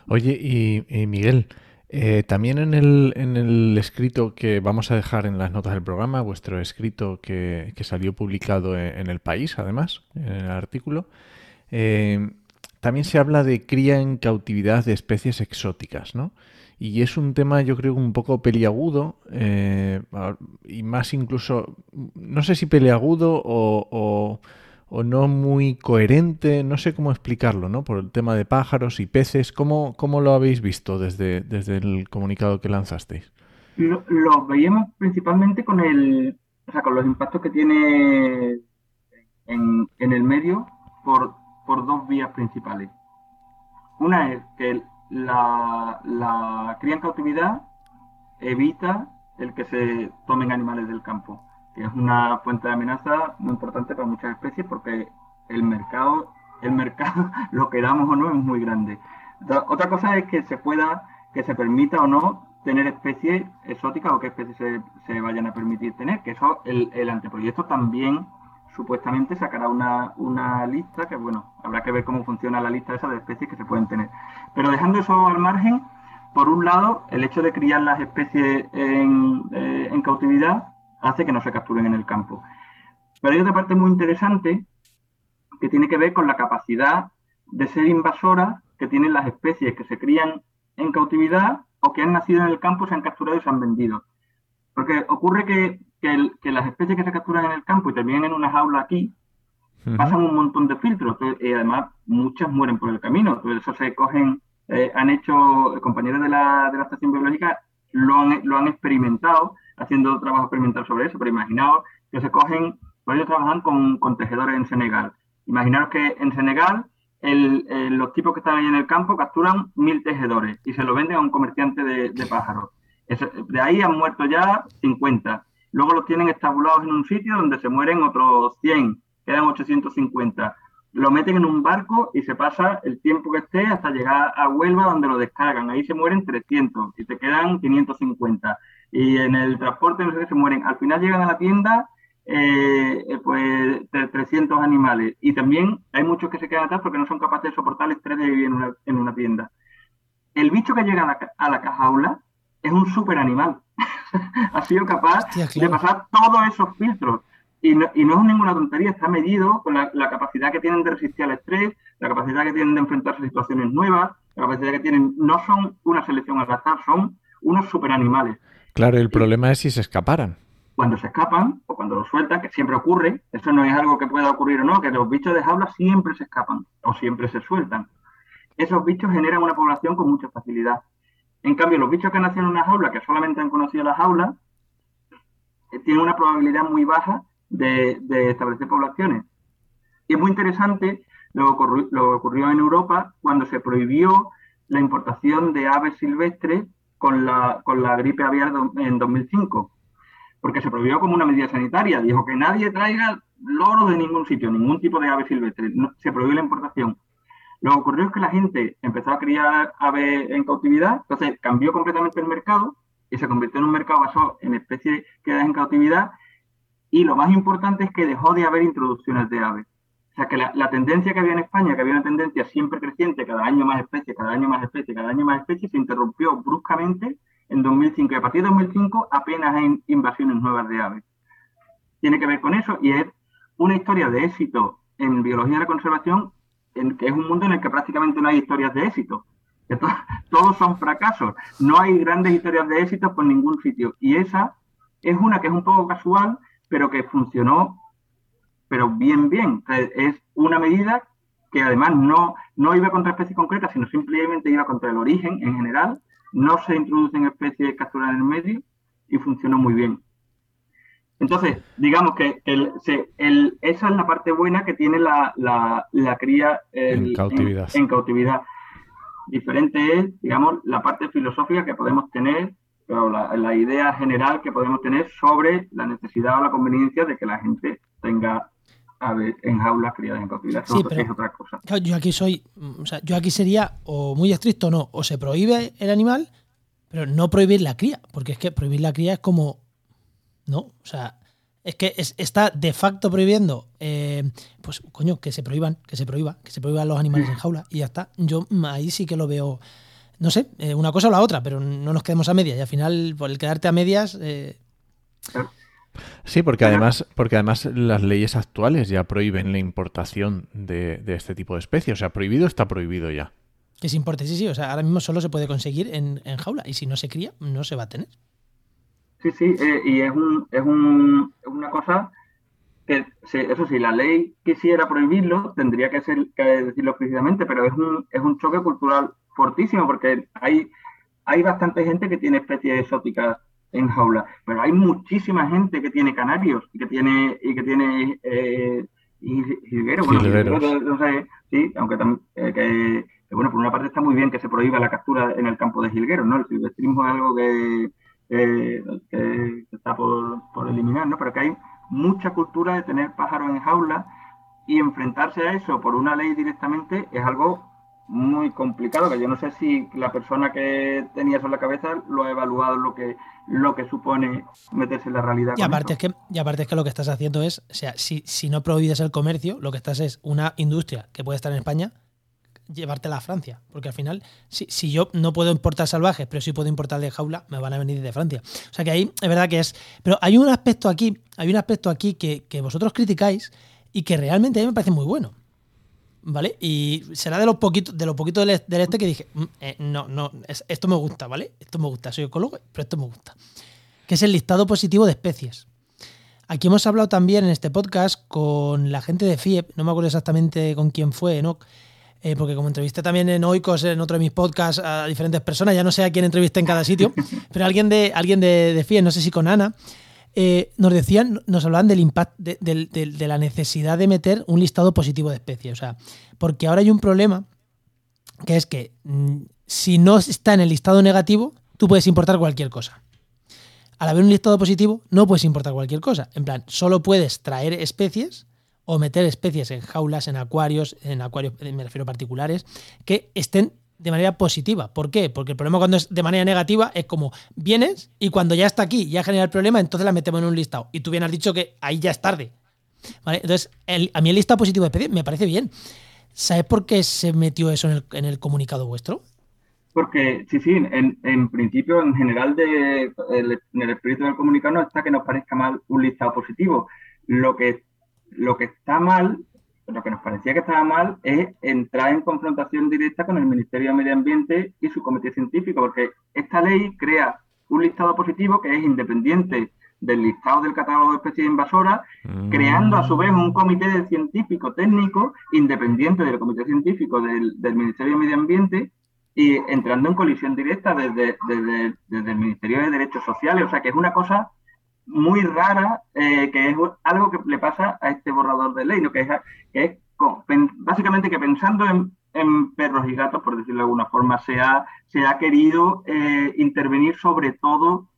Oye, y, Miguel, eh, también en el, en el, escrito que vamos a dejar en las notas del programa, vuestro escrito que, salió publicado en, el país, además, en el artículo, eh, también se habla de cría en cautividad de especies exóticas, ¿no? Y es un tema, yo creo, un poco peliagudo, eh, y más incluso, no sé si peliagudo o no muy coherente, no sé cómo explicarlo, ¿no? Por el tema de pájaros y peces, ¿cómo, cómo lo habéis visto desde, desde el comunicado que lanzasteis? Lo, veíamos principalmente con el, o sea, con los impactos que tiene en, el medio por, por dos vías principales. Una es que la, la cría en cautividad evita el que se tomen animales del campo es una fuente de amenaza muy importante para muchas especies porque el mercado, el mercado, lo queramos o no, es muy grande. Otra cosa es que se pueda, que se permita o no tener especies exóticas o qué especies se, vayan a permitir tener, que eso el, el anteproyecto también supuestamente sacará una, una, lista, que bueno, habrá que ver cómo funciona la lista esa de especies que se pueden tener. Pero dejando eso al margen, por un lado, el hecho de criar las especies en, eh, en cautividad hace que no se capturen en el campo. Pero hay otra parte muy interesante que tiene que ver con la capacidad de ser invasora que tienen las especies que se crían en cautividad o que han nacido en el campo, se han capturado y se han vendido. Porque ocurre que, las especies que se capturan en el campo y también en una jaula aquí, pasan un montón de filtros y además muchas mueren por el camino. Entonces, eso se cogen, eh, han hecho, compañeros de la, de la estación biológica lo han, lo han experimentado, haciendo trabajo experimental sobre eso, pero imaginaos que se cogen, pues ellos trabajan con, con tejedores en Senegal. Imaginaos que en Senegal los tipos que están ahí en el campo capturan mil tejedores y se lo venden a un comerciante de, pájaros. de ahí han muerto ya 50. Luego los tienen estabulados en un sitio donde se mueren otros 100, quedan 850. Lo meten en un barco y se pasa el tiempo que esté hasta llegar a Huelva donde lo descargan. Ahí se mueren 300 y te quedan 550. Y en el transporte no sé qué se mueren. Al final llegan a la tienda eh, eh, pues 300 animales. Y también hay muchos que se quedan atrás porque no son capaces de soportar el estrés de vivir en una, en una tienda. El bicho que llega a la, a la cajaula es un super animal. ha sido capaz de pasar todos esos filtros. Y no, y no, es ninguna tontería, está medido con la, la, capacidad que tienen de resistir al estrés, la capacidad que tienen de enfrentarse a situaciones nuevas, la capacidad que tienen. No son una selección al azar, son unos super animales. Claro, el problema es si se escaparan cuando se escapan o cuando los sueltan, que siempre ocurre, eso no es algo que pueda ocurrir o no, que los bichos de jaula siempre se escapan o siempre se sueltan. Esos bichos generan una población con mucha facilidad. En cambio, los bichos que nacen en una jaula, que solamente han conocido la jaula, eh, tienen una probabilidad muy baja de, establecer poblaciones. Y es muy interesante lo que, ocurrió, en Europa cuando se prohibió la importación de aves silvestres con la, con la gripe aviar en 2005 porque se prohibió como una medida sanitaria. Dijo que nadie traiga loros de ningún sitio, ningún tipo de ave silvestre. se prohibió la importación. Lo que ocurrió es que la gente empezó a criar aves en cautividad, entonces cambió completamente el mercado y se convirtió en un mercado basado en especies quedadas en cautividad. Y lo más importante es que dejó de haber introducciones de aves. O sea que la, tendencia que había en España, que había una tendencia siempre creciente, cada año más especies, cada año más especies, cada año más especies, se interrumpió bruscamente en 2005. Y a partir de 2005 apenas hay invasiones nuevas de aves. Tiene que ver con eso y es una historia de éxito en biología de la conservación, en, que es un mundo en el que prácticamente no hay historias de éxito. todos son fracasos. No hay grandes historias de éxito por ningún sitio. Y esa es una que es un poco casual, pero que funcionó, pero bien, bien. Es una medida que además no, no iba contra especies concretas, sino simplemente iba contra el origen en general no se introducen especies capturadas en el medio y funcionó muy bien. Entonces, digamos que el, esa es la parte buena que tiene la, cría en, cautividad. En, cautividad. Diferente es, digamos, la parte filosófica que podemos tener, pero la, la, idea general que podemos tener sobre la necesidad o la conveniencia de que la gente tenga en jaulas criadas en cautividad. Sí, es otra cosa. yo aquí soy, o sea, yo aquí sería o muy estricto no, o se prohíbe el animal, pero no prohibir la cría, porque es que prohibir la cría es como, no, o sea, es que está de facto prohibiendo, eh, pues coño, que se prohíban, que se prohíba, que se prohíban los animales en jaula y ya está. Yo ahí sí que lo veo, no sé, eh, una cosa o la otra, pero no nos quedemos a medias y al final por el quedarte a medias... Eh, Sí, porque además, porque además las leyes actuales ya prohíben la importación de, este tipo de especies. O sea, prohibido está prohibido ya. Que se importe, sí, sí. O sea, ahora mismo solo se puede conseguir en, jaula y si no se cría, no se va a tener. Sí, sí, eh, y es, un, es, un, una cosa que, eso sí, la ley quisiera prohibirlo, tendría que, ser, que decirlo precisamente, pero es un, es un choque cultural fortísimo porque hay, hay bastante gente que tiene especies exóticas en jaula. Pero hay muchísima gente que tiene canarios y que tiene y que tiene eh, Bueno, sí, aunque también eh, que, bueno, por una parte está muy bien que se prohíba la captura en el campo de jilgueros, ¿no? El silvestrismo es algo que, que, está por, por, eliminar, ¿no? Pero que hay mucha cultura de tener pájaros en jaula y enfrentarse a eso por una ley directamente es algo muy complicado, que yo no sé si la persona que tenía eso en la cabeza lo ha evaluado lo que, lo que supone meterse en la realidad. Y aparte, es que, y aparte es que lo que estás haciendo es, o sea, si, si no prohíbes el comercio, lo que estás es una industria que puede estar en España llevártela a Francia. Porque al final, si, si, yo no puedo importar salvajes, pero sí puedo importar de jaula, me van a venir de Francia. O sea que ahí es verdad que es. Pero hay un aspecto aquí, hay un aspecto aquí que, que vosotros criticáis y que realmente a mí me parece muy bueno. ¿Vale? Y será de los poquitos, de los poquitos del, este que dije, mm, eh, no, no, esto me gusta, ¿vale? Esto me gusta, soy ecólogo, pero esto me gusta. Que es el listado positivo de especies. Aquí hemos hablado también en este podcast con la gente de FIEP, no me acuerdo exactamente con quién fue, ¿no? Eh, porque como entrevisté también en Oikos, en otro de mis podcasts, a diferentes personas, ya no sé a quién entrevisté en cada sitio, pero alguien de, alguien de FIEP, no sé si con Ana, eh, nos decían, nos hablaban del impacto, de, la necesidad de meter un listado positivo de especies. O sea, porque ahora hay un problema que es que mm, si no está en el listado negativo, tú puedes importar cualquier cosa. Al haber un listado positivo, no puedes importar cualquier cosa. En plan, solo puedes traer especies o meter especies en jaulas, en acuarios, en acuarios, me refiero particulares, que estén de manera positiva. ¿Por qué? Porque el problema cuando es de manera negativa es como vienes y cuando ya está aquí, ya genera el problema, entonces la metemos en un listado. Y tú bien has dicho que ahí ya es tarde. Entonces, a mí el listado positivo de PD me parece bien. ¿Sabes por qué se metió eso en el, comunicado vuestro? Porque, sí, sí, en, en principio, en general, de, en el espíritu del comunicado no está que nos parezca mal un listado positivo. Lo que, lo que está mal lo que nos parecía que estaba mal es entrar en confrontación directa con el Ministerio de Medio Ambiente y su comité científico, porque esta ley crea un listado positivo que es independiente del listado del catálogo de especies invasoras, mm. creando a su vez un comité de científico técnico independiente del comité científico del, Ministerio de Medio Ambiente y entrando en colisión directa desde, desde, desde el Ministerio de Derechos Sociales. O sea que es una cosa muy rara, eh, que es algo que le pasa a este borrador de ley, ¿no? que es, que básicamente que pensando en, perros y gatos, por decirlo de alguna forma, se ha, se ha querido eh, intervenir sobre todo,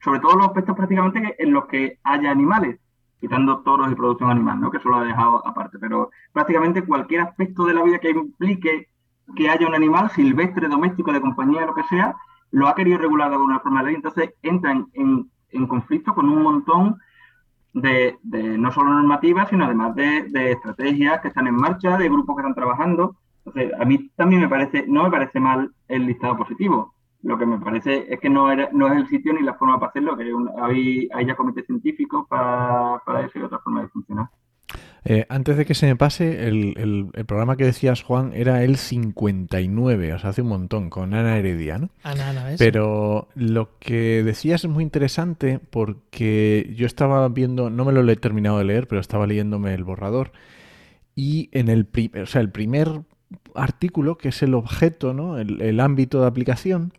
sobre todos los aspectos prácticamente en los que haya animales, quitando toros y producción animal, ¿no? que eso lo ha dejado aparte, pero prácticamente cualquier aspecto de la vida que implique que haya un animal silvestre, doméstico, de compañía, lo que sea, lo ha querido regular de alguna forma la ley, entonces entran en en conflicto con un montón de, no solo normativas, sino además de, estrategias que están en marcha, de grupos que están trabajando. Entonces, a mí también me parece, no me parece mal el listado positivo. Lo que me parece es que no, era, no es el sitio ni la forma para hacerlo, que hay, hay ya comités científicos para, para eso y otra forma de funcionar. Eh, antes de que se me pase, el, programa que decías, Juan, era el 59, o sea, hace un montón, con Ana Heredia, ¿no? Ana, Ana, ¿ves? Pero lo que decías es muy interesante porque yo estaba viendo, no me lo he terminado de leer, pero estaba leyéndome el borrador. Y en el, o sea, el primer artículo, que es el objeto, ¿no? el, ámbito de aplicación,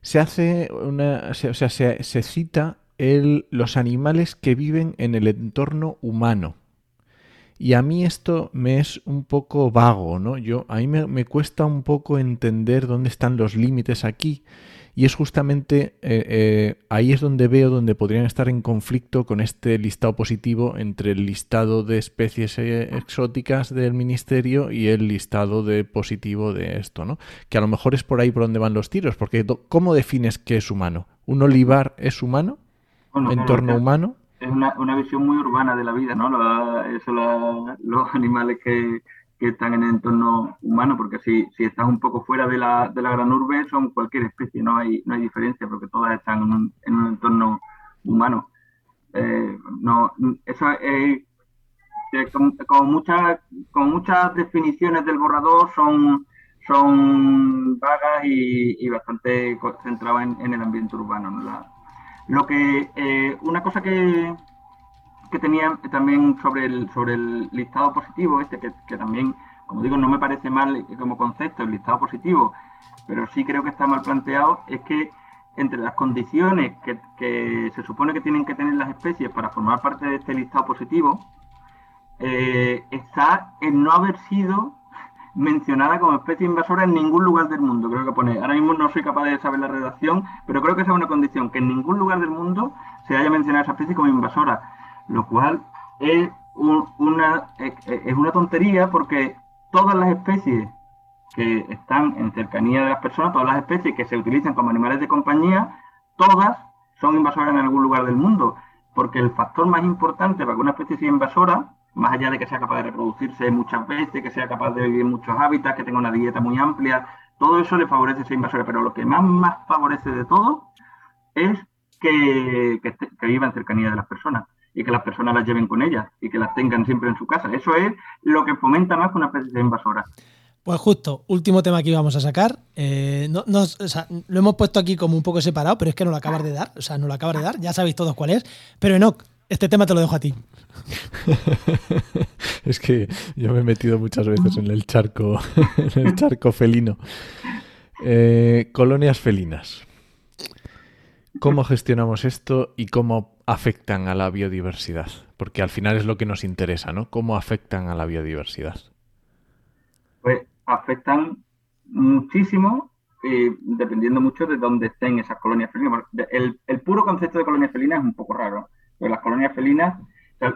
se hace una. o sea, se, se cita el, los animales que viven en el entorno humano. Y a mí esto me es un poco vago, ¿no? Yo, a mí me, cuesta un poco entender dónde están los límites aquí. Y es justamente eh, eh, ahí es donde veo donde podrían estar en conflicto con este listado positivo entre el listado de especies eh, exóticas del ministerio y el listado de positivo de esto, ¿no? Que a lo mejor es por ahí por donde van los tiros, porque ¿cómo defines qué es humano? ¿Un olivar es humano? ¿Entorno humano? Es una, una, visión muy urbana de la vida, ¿no? eso, los animales que, que, están en el entorno humano, porque si, si estás un poco fuera de la, de la gran urbe, son cualquier especie, no hay, no hay diferencia, porque todas están en un, en un entorno humano. Eh, no, eso es, como, muchas, con muchas definiciones del borrador son son vagas y, y bastante centradas en, el ambiente urbano. ¿no? La, lo que, eh, una cosa que, que tenía también sobre el, sobre el listado positivo, este, que, también, como digo, no me parece mal como concepto el listado positivo, pero sí creo que está mal planteado, es que entre las condiciones que, que se supone que tienen que tener las especies para formar parte de este listado positivo, eh, está en no haber sido mencionada como especie invasora en ningún lugar del mundo. Creo que pone, ahora mismo no soy capaz de saber la redacción, pero creo que esa es una condición, que en ningún lugar del mundo se haya mencionado esa especie como invasora, lo cual es, una, es una tontería porque todas las especies que están en cercanía de las personas, todas las especies que se utilizan como animales de compañía, todas son invasoras en algún lugar del mundo, porque el factor más importante para que una especie sea invasora más allá de que sea capaz de reproducirse muchas veces, que sea capaz de vivir en muchos hábitats, que tenga una dieta muy amplia, todo eso le favorece esa invasora, pero lo que más, más favorece de todo es que, que, viva en cercanía de las personas y que las personas las lleven con ellas y que las tengan siempre en su casa. Eso es lo que fomenta más que una especie de invasora. Pues justo, último tema que íbamos a sacar. Eh, no, lo hemos puesto aquí como un poco separado, pero es que no lo acabas de dar. O sea, no lo acabas de dar, ya sabéis todos cuál es. Pero Enoch, este tema te lo dejo a ti. es que yo me he metido muchas veces en el charco, en el charco felino. Eh, colonias felinas. ¿Cómo gestionamos esto y cómo afectan a la biodiversidad? Porque al final es lo que nos interesa, ¿no? ¿Cómo afectan a la biodiversidad? Pues afectan muchísimo, eh, dependiendo mucho de dónde estén esas colonias felinas. El, el, puro concepto de colonia felina es un poco raro. Pero las colonias felinas,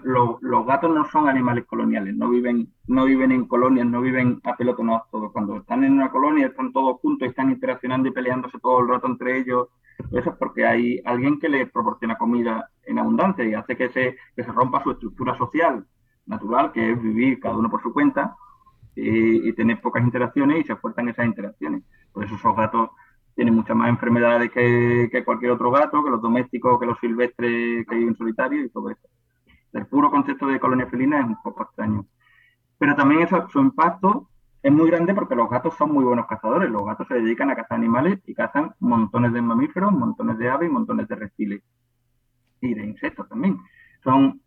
los gatos no son animales coloniales, no viven, no viven en colonias, no viven apelotonados todos. Cuando están en una colonia, están todos juntos, están interaccionando y peleándose todo el rato entre ellos. Eso es porque hay alguien que les proporciona comida en abundancia y hace que se, que se rompa su estructura social natural, que es vivir cada uno por su cuenta y, tener pocas interacciones y se esfuerzan esas interacciones. Por eso esos gatos tienen muchas más enfermedades que, cualquier otro gato, que los domésticos, que los silvestres que viven solitarios y todo eso. El puro concepto de colonia felina es un poco extraño. Pero también eso, su impacto es muy grande porque los gatos son muy buenos cazadores. Los gatos se dedican a cazar animales y cazan montones de mamíferos, montones de aves y montones de reptiles. Y de insectos también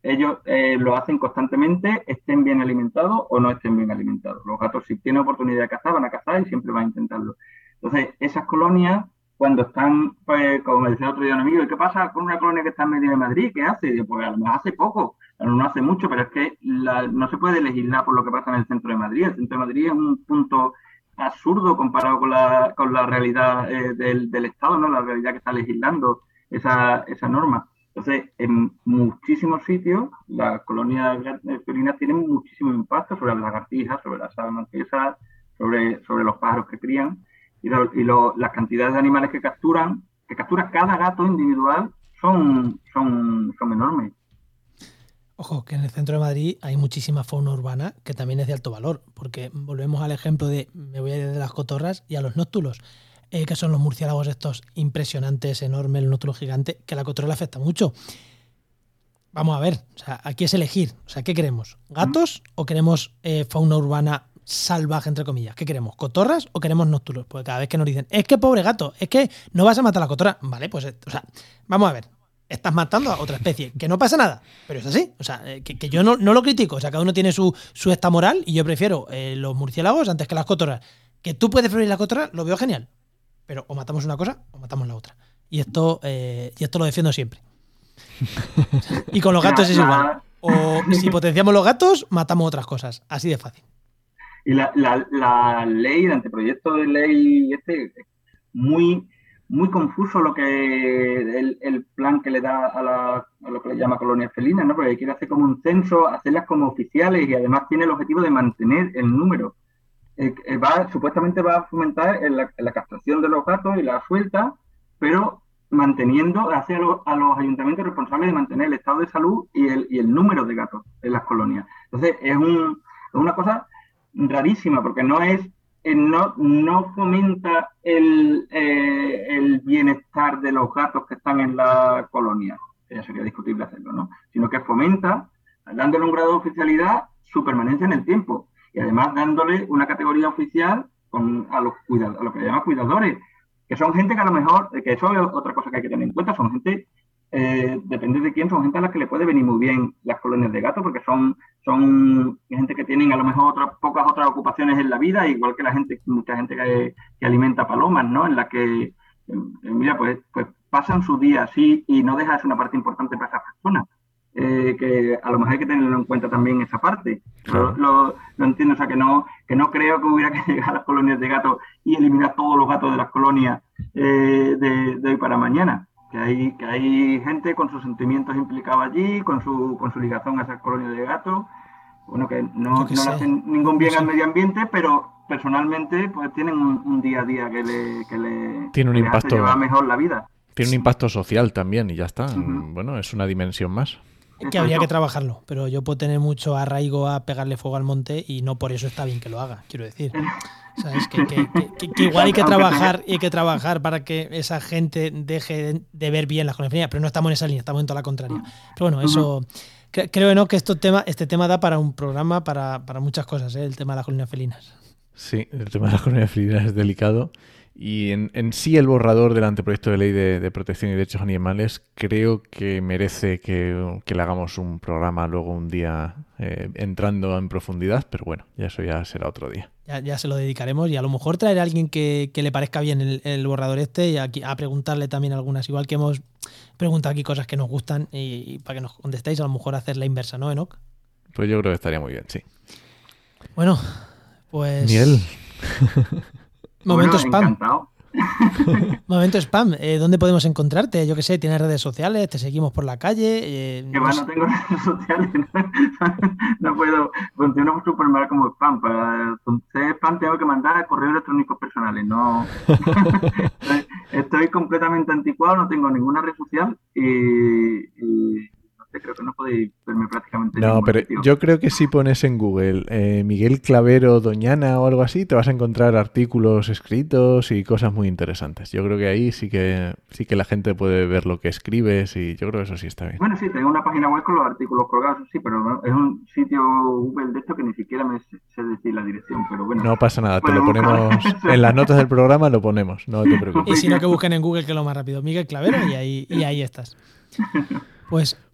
ellos eh, lo hacen constantemente, estén bien alimentados o no estén bien alimentados. Los gatos, si tienen oportunidad de cazar, van a cazar y siempre van a intentarlo. Entonces, esas colonias, cuando están, pues, como me decía otro día un amigo, ¿y qué pasa con una colonia que está en medio de Madrid? ¿Qué hace? Pues a lo mejor hace poco, no hace mucho, pero es que no se puede legislar por lo que pasa en el centro de Madrid. El centro de Madrid es un punto absurdo comparado con la, con la realidad eh, del, del, Estado, ¿no? La realidad que está legislando esa, esa norma. Entonces, en muchísimos sitios, las colonias felinas tienen muchísimo impacto sobre las lagartijas, sobre las aves marquesas, sobre, sobre los pájaros que crían y, las cantidades de animales que capturan, que captura cada gato individual, son, son, son enormes. Ojo, que en el centro de Madrid hay muchísima fauna urbana que también es de alto valor, porque volvemos al ejemplo de, me voy a ir de las cotorras y a los nóctulos. Eh, que son los murciélagos estos impresionantes, enormes, el nótulo gigante, que la cotorra afecta mucho. Vamos a ver, o sea, aquí es elegir. O sea, ¿qué queremos? ¿Gatos o queremos eh, fauna urbana salvaje, entre comillas? ¿Qué queremos? ¿Cotorras o queremos nóctulos? Porque cada vez que nos dicen, es que pobre gato, es que no vas a matar a la cotorra. Vale, pues, eh, o sea, vamos a ver. Estás matando a otra especie, que no pasa nada, pero es así. O sea, que, yo no, lo critico. O sea, cada uno tiene su, su esta moral y yo prefiero los murciélagos antes que las cotorras. Que tú puedes preferir la cotorra, lo veo genial. Pero o matamos una cosa o matamos la otra. Y esto, eh, y esto lo defiendo siempre. y con los gatos es igual. O si potenciamos los gatos, matamos otras cosas. Así de fácil. Y la, la, ley, el anteproyecto de ley, este, muy, muy confuso lo que el, plan que le da a, lo que le llama colonia felina, ¿no? Porque quiere hacer como un censo, hacerlas como oficiales y además tiene el objetivo de mantener el número. Eh, eh, va, supuestamente va a fomentar la, la, castración de los gatos y la suelta, pero manteniendo, hacia a los ayuntamientos responsables de mantener el estado de salud y el, y el número de gatos en las colonias. Entonces, es, un, es una cosa rarísima, porque no es eh, no, no fomenta el, el, bienestar de los gatos que están en la colonia, ya sería discutible hacerlo, ¿no? Sino que fomenta, dándole un grado de oficialidad, su permanencia en el tiempo y además dándole una categoría oficial con, a, los a lo que le llaman cuidadores, que son gente que a lo mejor, que eso es otra cosa que hay que tener en cuenta, son gente, eh, depende de quién, son gente a la que le puede venir muy bien las colonias de gato, porque son, son gente que tienen a lo mejor otras, pocas otras ocupaciones en la vida, igual que la gente, mucha gente que, que alimenta palomas, ¿no? En la que, eh, mira, pues, pues pasan su día así y no deja de ser una parte importante para esas personas. Eh, que a lo mejor hay que tenerlo en cuenta también esa parte. Lo, entiendo, o sea, que no, que no creo que hubiera que llegar a las colonias de gatos y eliminar todos los gatos de las colonias eh, de, hoy para mañana. Que hay, que hay gente con sus sentimientos implicados allí, con su, con su ligación a esas colonias de gatos, bueno, que no, no le hacen ningún bien al medio ambiente, pero personalmente pues tienen un, día a día que le, que le, Tiene un impacto, llevar mejor la vida. Tiene un impacto social también y ya está. Bueno, es una dimensión más. Que habría que trabajarlo, pero yo puedo tener mucho arraigo a pegarle fuego al monte y no por eso está bien que lo haga, quiero decir. ¿Sabes? Que, que, igual hay que trabajar hay que trabajar para que esa gente deje de ver bien las colonias pero no estamos en esa línea, estamos en toda la contraria. Pero bueno, eso creo ¿no? que esto tema, este tema da para un programa para, para muchas cosas, ¿eh? el tema de las colonias felinas. Sí, el tema de las colonias felinas es delicado. Y en, sí el borrador del anteproyecto de ley de, protección y derechos animales creo que merece que, le hagamos un programa luego un día eh, entrando en profundidad, pero bueno, ya eso ya será otro día. Ya, se lo dedicaremos y a lo mejor traer a alguien que, le parezca bien el, borrador este y aquí, a preguntarle también algunas, igual que hemos preguntado aquí cosas que nos gustan y, para que nos contestéis, a lo mejor hacer la inversa, ¿no, Enoch? Pues yo creo que estaría muy bien, sí. Bueno, pues... Miel. Momento spam. Momento spam. Eh, ¿Dónde podemos encontrarte? Yo qué sé, ¿tienes redes sociales? ¿Te seguimos por la calle? Eh, que no, no tengo redes sociales. no puedo. Funciono súper mal como spam. Para ser spam tengo que mandar correos electrónicos personales. No. Estoy completamente anticuado, no tengo ninguna red social y creo que no podéis verme prácticamente. No, pero yo creo que si pones en Google eh, Miguel Clavero Doñana o algo así, te vas a encontrar artículos escritos y cosas muy interesantes. Yo creo que ahí sí que sí que la gente puede ver lo que escribes y yo creo que eso sí está bien. Bueno, sí, tengo una página web con los artículos colgados, sí, pero es un sitio Google de esto que ni siquiera me sé decir la dirección, pero bueno. No pasa nada, te lo ponemos en las notas del programa, lo ponemos, no te preocupes. Y si no, que busquen en Google que es lo más rápido. Miguel Clavero y ahí, y ahí estás. Pues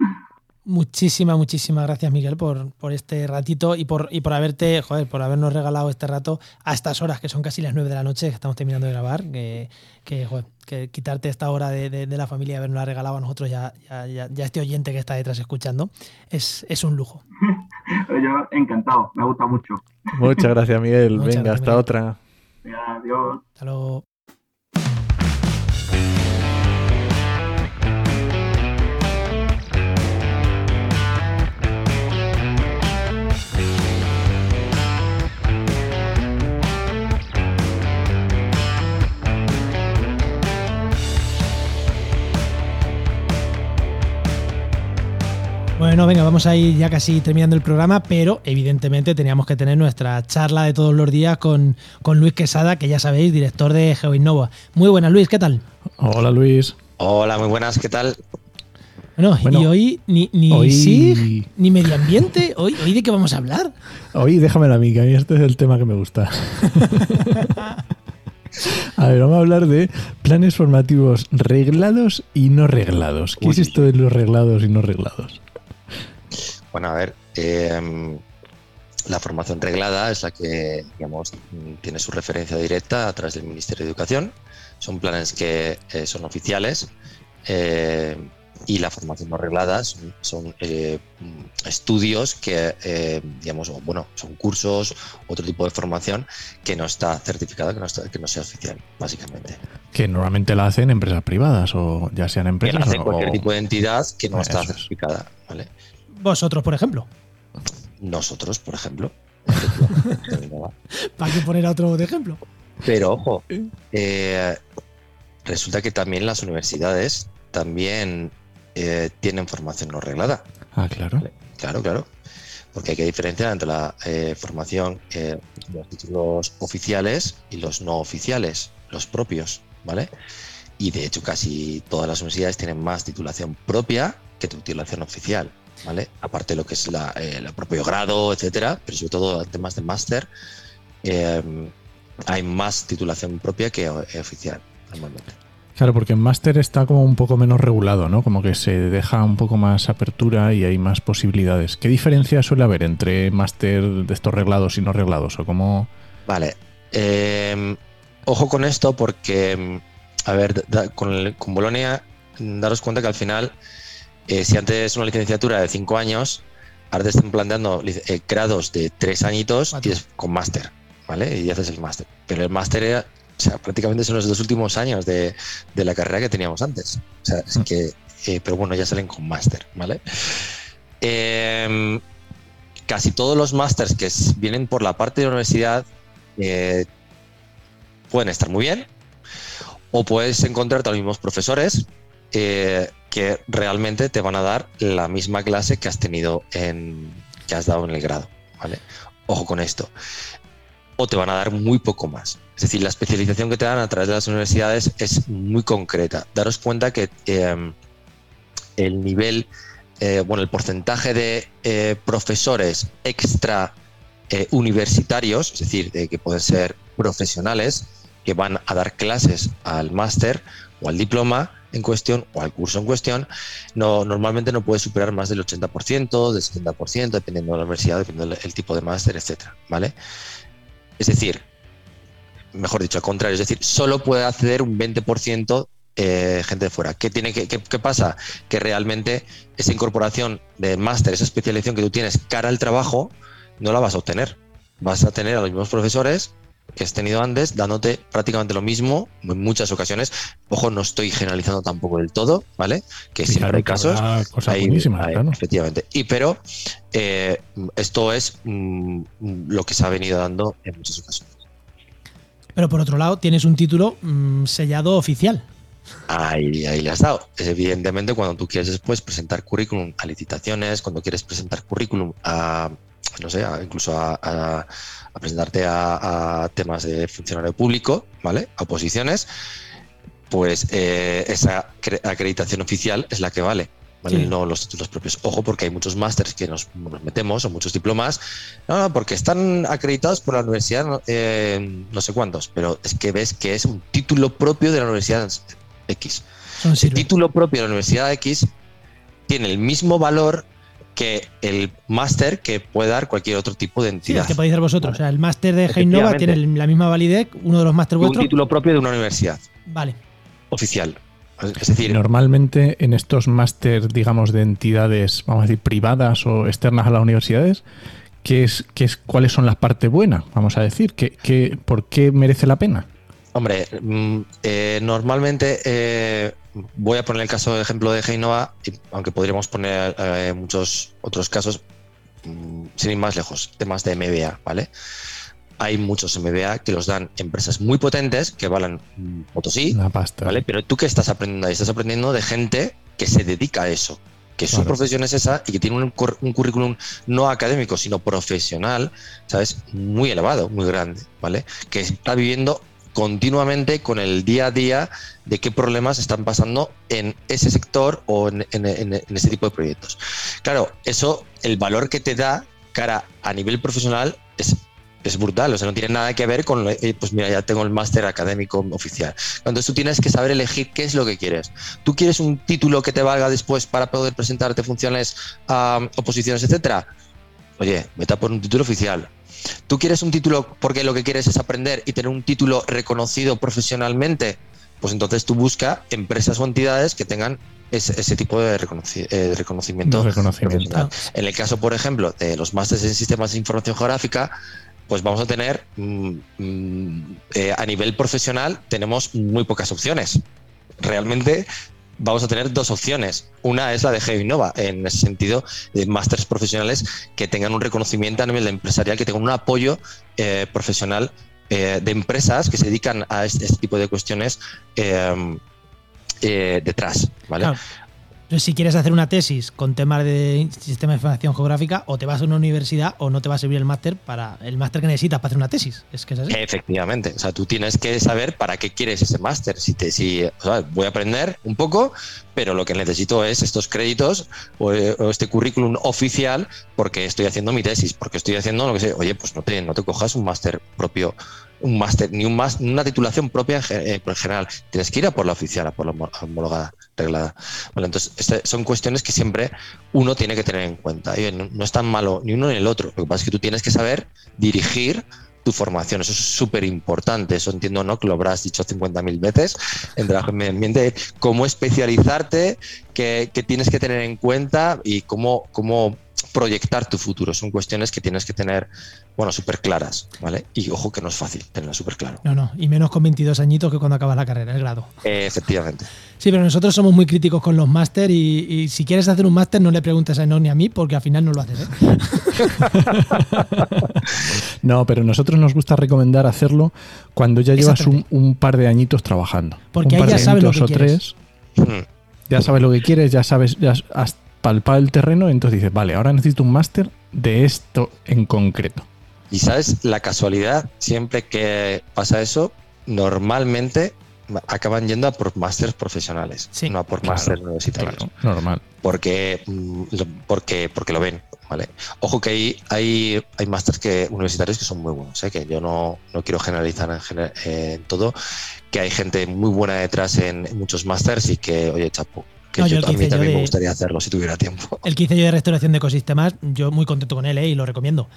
Muchísimas, muchísimas gracias, Miguel, por, por este ratito y por, y por haberte, joder, por habernos regalado este rato a estas horas, que son casi las 9 de la noche, que estamos terminando de grabar, que, que, joder, que quitarte esta hora de, de, la familia y habernos regalado a nosotros, ya, ya, ya, este oyente que está detrás escuchando, es, es un lujo. Yo encantado, me gusta mucho. Muchas gracias, Miguel. Venga, hasta otra. adiós. Hasta luego. Bueno, venga, vamos a ir ya casi terminando el programa, pero evidentemente teníamos que tener nuestra charla de todos los días con, Luis Quesada, que ya sabéis, director de GeoInnova. Muy buenas, Luis, ¿qué tal? Hola, Luis. Hola, muy buenas, ¿qué tal? Bueno, y hoy ni, ni ni medio ambiente, hoy, hoy de qué vamos a hablar. Hoy déjame a mí, que a mí este es el tema que me gusta. A ver, vamos a hablar de planes formativos reglados y no reglados. ¿Qué es esto de los reglados y no reglados? Bueno, a ver, em, la formación reglada es la que, digamos, tiene su referencia directa a través del Ministerio de Educación. Son planes que eh, son oficiales eh, y la formación no reglada son, eh, estudios que, digamos, bueno, son cursos, otro tipo de formación que no está certificada, que no, que no sea oficial, básicamente. Que normalmente la hacen empresas privadas o ya sean empresas. Que hacen cualquier tipo de entidad que no está certificada, ¿vale? Vosotros, por ejemplo. Nosotros, por ejemplo. ¿Para qué poner otro de ejemplo? Pero ojo, eh, resulta que también las universidades también eh, tienen formación no reglada. Ah, claro. Claro, claro. Porque hay que diferenciar entre la eh, formación, los títulos oficiales y los no oficiales, los propios, ¿vale? Y de hecho casi todas las universidades tienen más titulación propia que titulación oficial. ¿Vale? Aparte de lo que es la, eh, el propio grado, etcétera, pero sobre todo temas de máster, eh, hay más titulación propia que eh, oficial normalmente. Claro, porque en máster está como un poco menos regulado, ¿no? Como que se deja un poco más apertura y hay más posibilidades. ¿Qué diferencia suele haber entre máster de estos reglados y no reglados? ¿O cómo... Vale. ojo con esto porque, a ver, con, con Bolonia, daros cuenta que al final eh, si antes es una licenciatura de cinco años, ahora te están planteando eh, grados de tres añitos y es con máster, ¿vale? Y haces el máster. Pero el máster era, o sea, prácticamente son los dos últimos años de, la carrera que teníamos antes. O sea, es mm. que, eh, pero bueno, ya salen con máster, ¿vale? Em, casi todos los másters que vienen por la parte de la universidad pueden estar muy bien, o puedes encontrarte a los mismos profesores que realmente te van a dar la misma clase que has tenido en que has dado en el grado, ¿vale? Ojo con esto. O te van a dar muy poco más. Es decir, la especialización que te dan a través de las universidades es muy concreta. Daros cuenta que em, el nivel, eh, bueno, el porcentaje de eh, profesores extra eh, universitarios, es decir, que pueden ser profesionales, que van a dar clases al máster o al diploma en cuestión o al curso en cuestión, no, normalmente no puede superar más del 80%, del 70%, dependiendo de la universidad, dependiendo del tipo de máster, etcétera, ¿vale? Es decir, mejor dicho, al contrario, es decir, solo puede acceder un 20% eh, gente de fuera. ¿Qué, tiene que, qué, pasa? Que realmente esa incorporación de máster, esa especialización que tú tienes cara al trabajo, no la vas a obtener. Vas a tener a los mismos profesores que has tenido antes, dándote prácticamente lo mismo en muchas ocasiones. Ojo, no estoy generalizando tampoco del todo, ¿vale? Que siempre hay casos. Efectivamente. Y pero eh, esto es mm, lo que se ha venido dando en muchas ocasiones. Pero por otro lado, tienes un título mm, sellado oficial. Ahí, ahí le has dado. Evidentemente, cuando tú quieres después presentar currículum a licitaciones, cuando quieres presentar currículum a, no sé, incluso a a presentarte a, temas de funcionario público, ¿vale? A oposiciones, pues eh, esa acreditación oficial es la que vale. ¿vale? No los títulos propios. Ojo, porque hay muchos másters que nos, metemos o muchos diplomas, no, porque están acreditados por la universidad, no, eh, no sé cuántos, pero es que ves que es un título propio de la universidad X. El título propio de la universidad X tiene el mismo valor que el máster que puede dar cualquier otro tipo de entidad. Sí, que podéis ser vosotros. O sea, el máster de Heinova tiene la misma validez, uno de los másteres vuestros. Un título propio de una universidad. Vale. Oficial. Es decir, normalmente en estos máster, digamos, de entidades, vamos a decir, privadas o externas a las universidades, ¿qué es, qué es, ¿cuáles son las partes buenas? Vamos a decir, ¿qué, qué, por qué merece la pena? Hombre, mm, eh, normalmente eh, voy a poner el caso de ejemplo de Heinova, aunque podríamos poner eh, muchos otros casos, mm, sin ir más lejos, temas de MBA, ¿vale? Hay muchos MBA que los dan empresas muy potentes que valen Potosí, Una pasta. ¿vale? Pero tú qué estás aprendiendo ahí? Estás aprendiendo de gente que se dedica a eso, que su profesión es esa y que tiene un, un, currículum no académico, sino profesional, ¿sabes? Muy elevado, muy grande, ¿vale? Que está viviendo continuamente con el día a día de qué problemas están pasando en ese sector o en, ese tipo de proyectos. Claro, eso, el valor que te da cara a nivel profesional es, brutal, o sea, no tiene nada que ver con, eh, pues mira, ya tengo el máster académico oficial. Entonces tú tienes que saber elegir qué es lo que quieres. ¿Tú quieres un título que te valga después para poder presentarte funciones, oposiciones, etcétera? Oye, vete a por un título oficial. ¿Tú quieres un título porque lo que quieres es aprender y tener un título reconocido profesionalmente? Pues entonces tú busca empresas o entidades que tengan ese, tipo de, eh, reconocimiento. reconocimiento. En el caso, por ejemplo, de los másteres en sistemas de información geográfica, pues vamos a tener, mm, mm, eh, a nivel profesional, tenemos muy pocas opciones. Realmente vamos a tener dos opciones. Una es la de GeoInnova, en ese sentido, de másteres profesionales que tengan un reconocimiento a nivel empresarial, que tengan un apoyo eh, profesional eh, de empresas que se dedican a este, tipo de cuestiones eh, detrás. ¿vale? Entonces, si quieres hacer una tesis con temas de sistema de información geográfica, o te vas a una universidad o no te va a servir el máster para el máster que necesitas para hacer una tesis. Es que. Efectivamente. O sea, tú tienes que saber para qué quieres ese máster. Si te, si, voy a aprender un poco, pero lo que necesito es estos créditos o, este currículum oficial porque estoy haciendo mi tesis, porque estoy haciendo lo que sé. Oye, pues no te, no te cojas un máster propio un máster, ni un más, una titulación propia en, eh, general. Tienes que ir a por la oficial, a por la homologada, reglada. Bueno, entonces, este, son cuestiones que siempre uno tiene que tener en cuenta. no, no, es tan malo ni uno ni el otro. Lo que pasa es que tú tienes que saber dirigir tu formación. Eso es súper importante. Eso entiendo, ¿no? Que lo habrás dicho 50.000 veces en trabajo en medio ambiente. Cómo especializarte, qué, tienes que tener en cuenta y cómo, cómo proyectar tu futuro. Son cuestiones que tienes que tener, bueno, súper claras, ¿vale? Y ojo que no es fácil tenerlo súper claro. No, no, y menos con 22 añitos que cuando acabas la carrera, el grado. efectivamente. Sí, pero nosotros somos muy críticos con los máster y, si quieres hacer un máster no le preguntes a Eno ni a mí porque al final no lo haces. ¿eh? no, pero a nosotros nos gusta recomendar hacerlo cuando ya llevas un, par de añitos trabajando. Porque un ahí ya sabes lo que o tres. Ya sabes lo que quieres, ya sabes, ya has palpado el terreno, entonces dices, vale, ahora necesito un máster de esto en concreto. Y sabes, la casualidad, siempre que pasa eso, normalmente acaban yendo a por másteres profesionales, Sí. no a por Claro, másteres universitarios. Claro, normal. Porque, mm, lo- porque, porque lo ven. ¿vale? Ojo que hay, hay, hay másteres que, universitarios que son muy buenos, ¿eh? que yo no, no quiero generalizar en, gener- en todo, que hay gente muy buena detrás en, en muchos másters y que, oye, chapo, que No, yo yo, a mí también de- me gustaría hacerlo si tuviera tiempo. El que hice yo de restauración de ecosistemas, yo muy contento con él ¿eh? y lo recomiendo.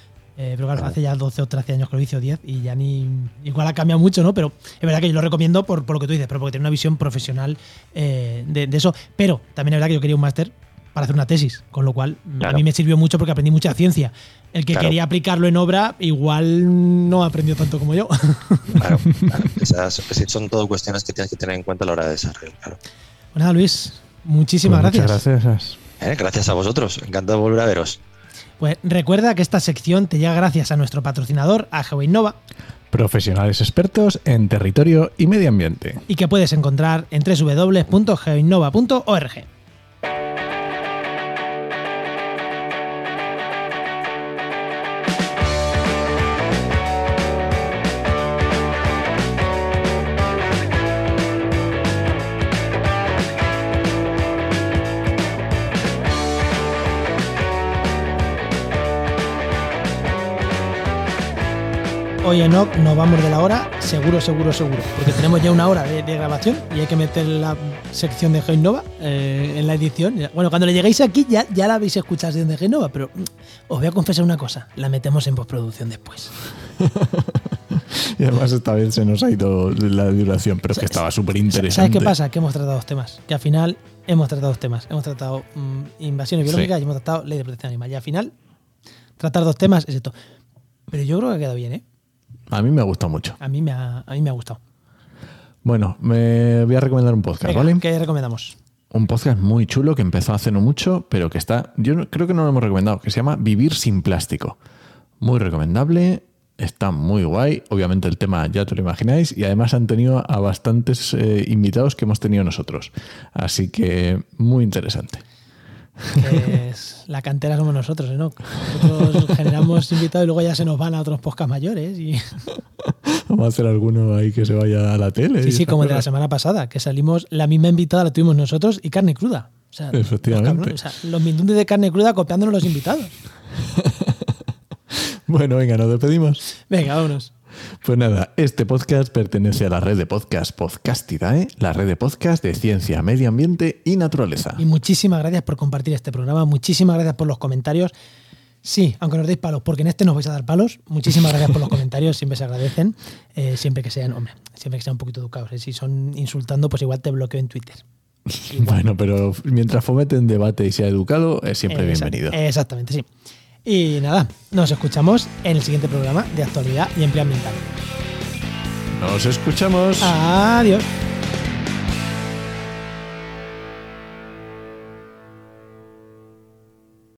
Eh, pero claro, hace ya 12 o 13 años que lo hice o 10 y ya ni. Igual ha cambiado mucho, ¿no? Pero es verdad que yo lo recomiendo por, por lo que tú dices, pero porque tiene una visión profesional eh, de, de eso. Pero también es verdad que yo quería un máster para hacer una tesis, con lo cual a Claro. mí me sirvió mucho porque aprendí mucha ciencia. El que Claro. quería aplicarlo en obra, igual no aprendió tanto como yo. Claro, claro. Esas, son todo cuestiones que tienes que tener en cuenta a la hora de desarrollo. Claro. Pues nada, Luis, muchísimas Pues gracias. Muchas gracias. Eh, Gracias a vosotros, encantado de volver a veros. Pues recuerda que esta sección te llega gracias a nuestro patrocinador, a GeoInnova, Profesionales expertos en territorio y medio ambiente. y que puedes encontrar en www.geoinnova.org. Hoy en OC nos vamos de la hora, seguro, seguro, seguro. Porque tenemos ya una hora de, de grabación y hay que meter la sección de GeoInnova eh, en la edición. Bueno, cuando le lleguéis aquí ya, ya la habéis escuchado de GeoInnova, pero mm, os voy a confesar una cosa, la metemos en postproducción después. Y además esta vez se nos ha ido la duración, pero es que estaba súper interesante. ¿Sabes qué pasa? Que hemos tratado dos temas. Que al final hemos tratado dos temas. Hemos tratado mm, invasiones Sí. biológicas y hemos tratado ley de protección animal. Y al final, tratar dos temas es esto. Pero yo creo que ha quedado bien, ¿eh? A mí me gusta mucho. A mí me ha, a mí me ha gustado. Bueno, me voy a recomendar un podcast, Venga, ¿vale? ¿Qué recomendamos? Un podcast muy chulo que empezó hace no mucho, pero que está, yo creo que no lo hemos recomendado, que se llama Vivir sin plástico. Muy recomendable, está muy guay. Obviamente el tema ya te lo imagináis y además han tenido a bastantes eh, invitados que hemos tenido nosotros. Así que muy interesante. la cantera somos nosotros, ¿no? Nosotros generamos invitados y luego ya se nos van a otros podcasts mayores. Y... Vamos a hacer alguno ahí que se vaya a la tele. Sí, sí, como de la semana pasada, que salimos, la misma invitada la tuvimos nosotros y carne cruda. O sea, los Efectivamente. cabrones, o sea, los mindundes de carne cruda copiándonos los invitados. Bueno, venga, nos despedimos. Venga, vámonos. Pues nada, este podcast pertenece a la red de podcast Podcastidae, la red de podcast de ciencia, medio ambiente y naturaleza. Y muchísimas gracias por compartir este programa, muchísimas gracias por los comentarios. Sí, aunque nos deis palos, porque en este nos vais a dar palos. Muchísimas gracias por los comentarios, siempre se agradecen. Eh, siempre que sean, hombre, siempre que sean un poquito educados. ¿eh? Si son insultando, pues igual te bloqueo en Twitter. Bueno, pero mientras fomenten debate y sea educado, es siempre Exact- bienvenido. Exactamente, sí. Y nada, nos escuchamos en el siguiente programa de actualidad y empleo ambiental. Nos escuchamos. Adiós.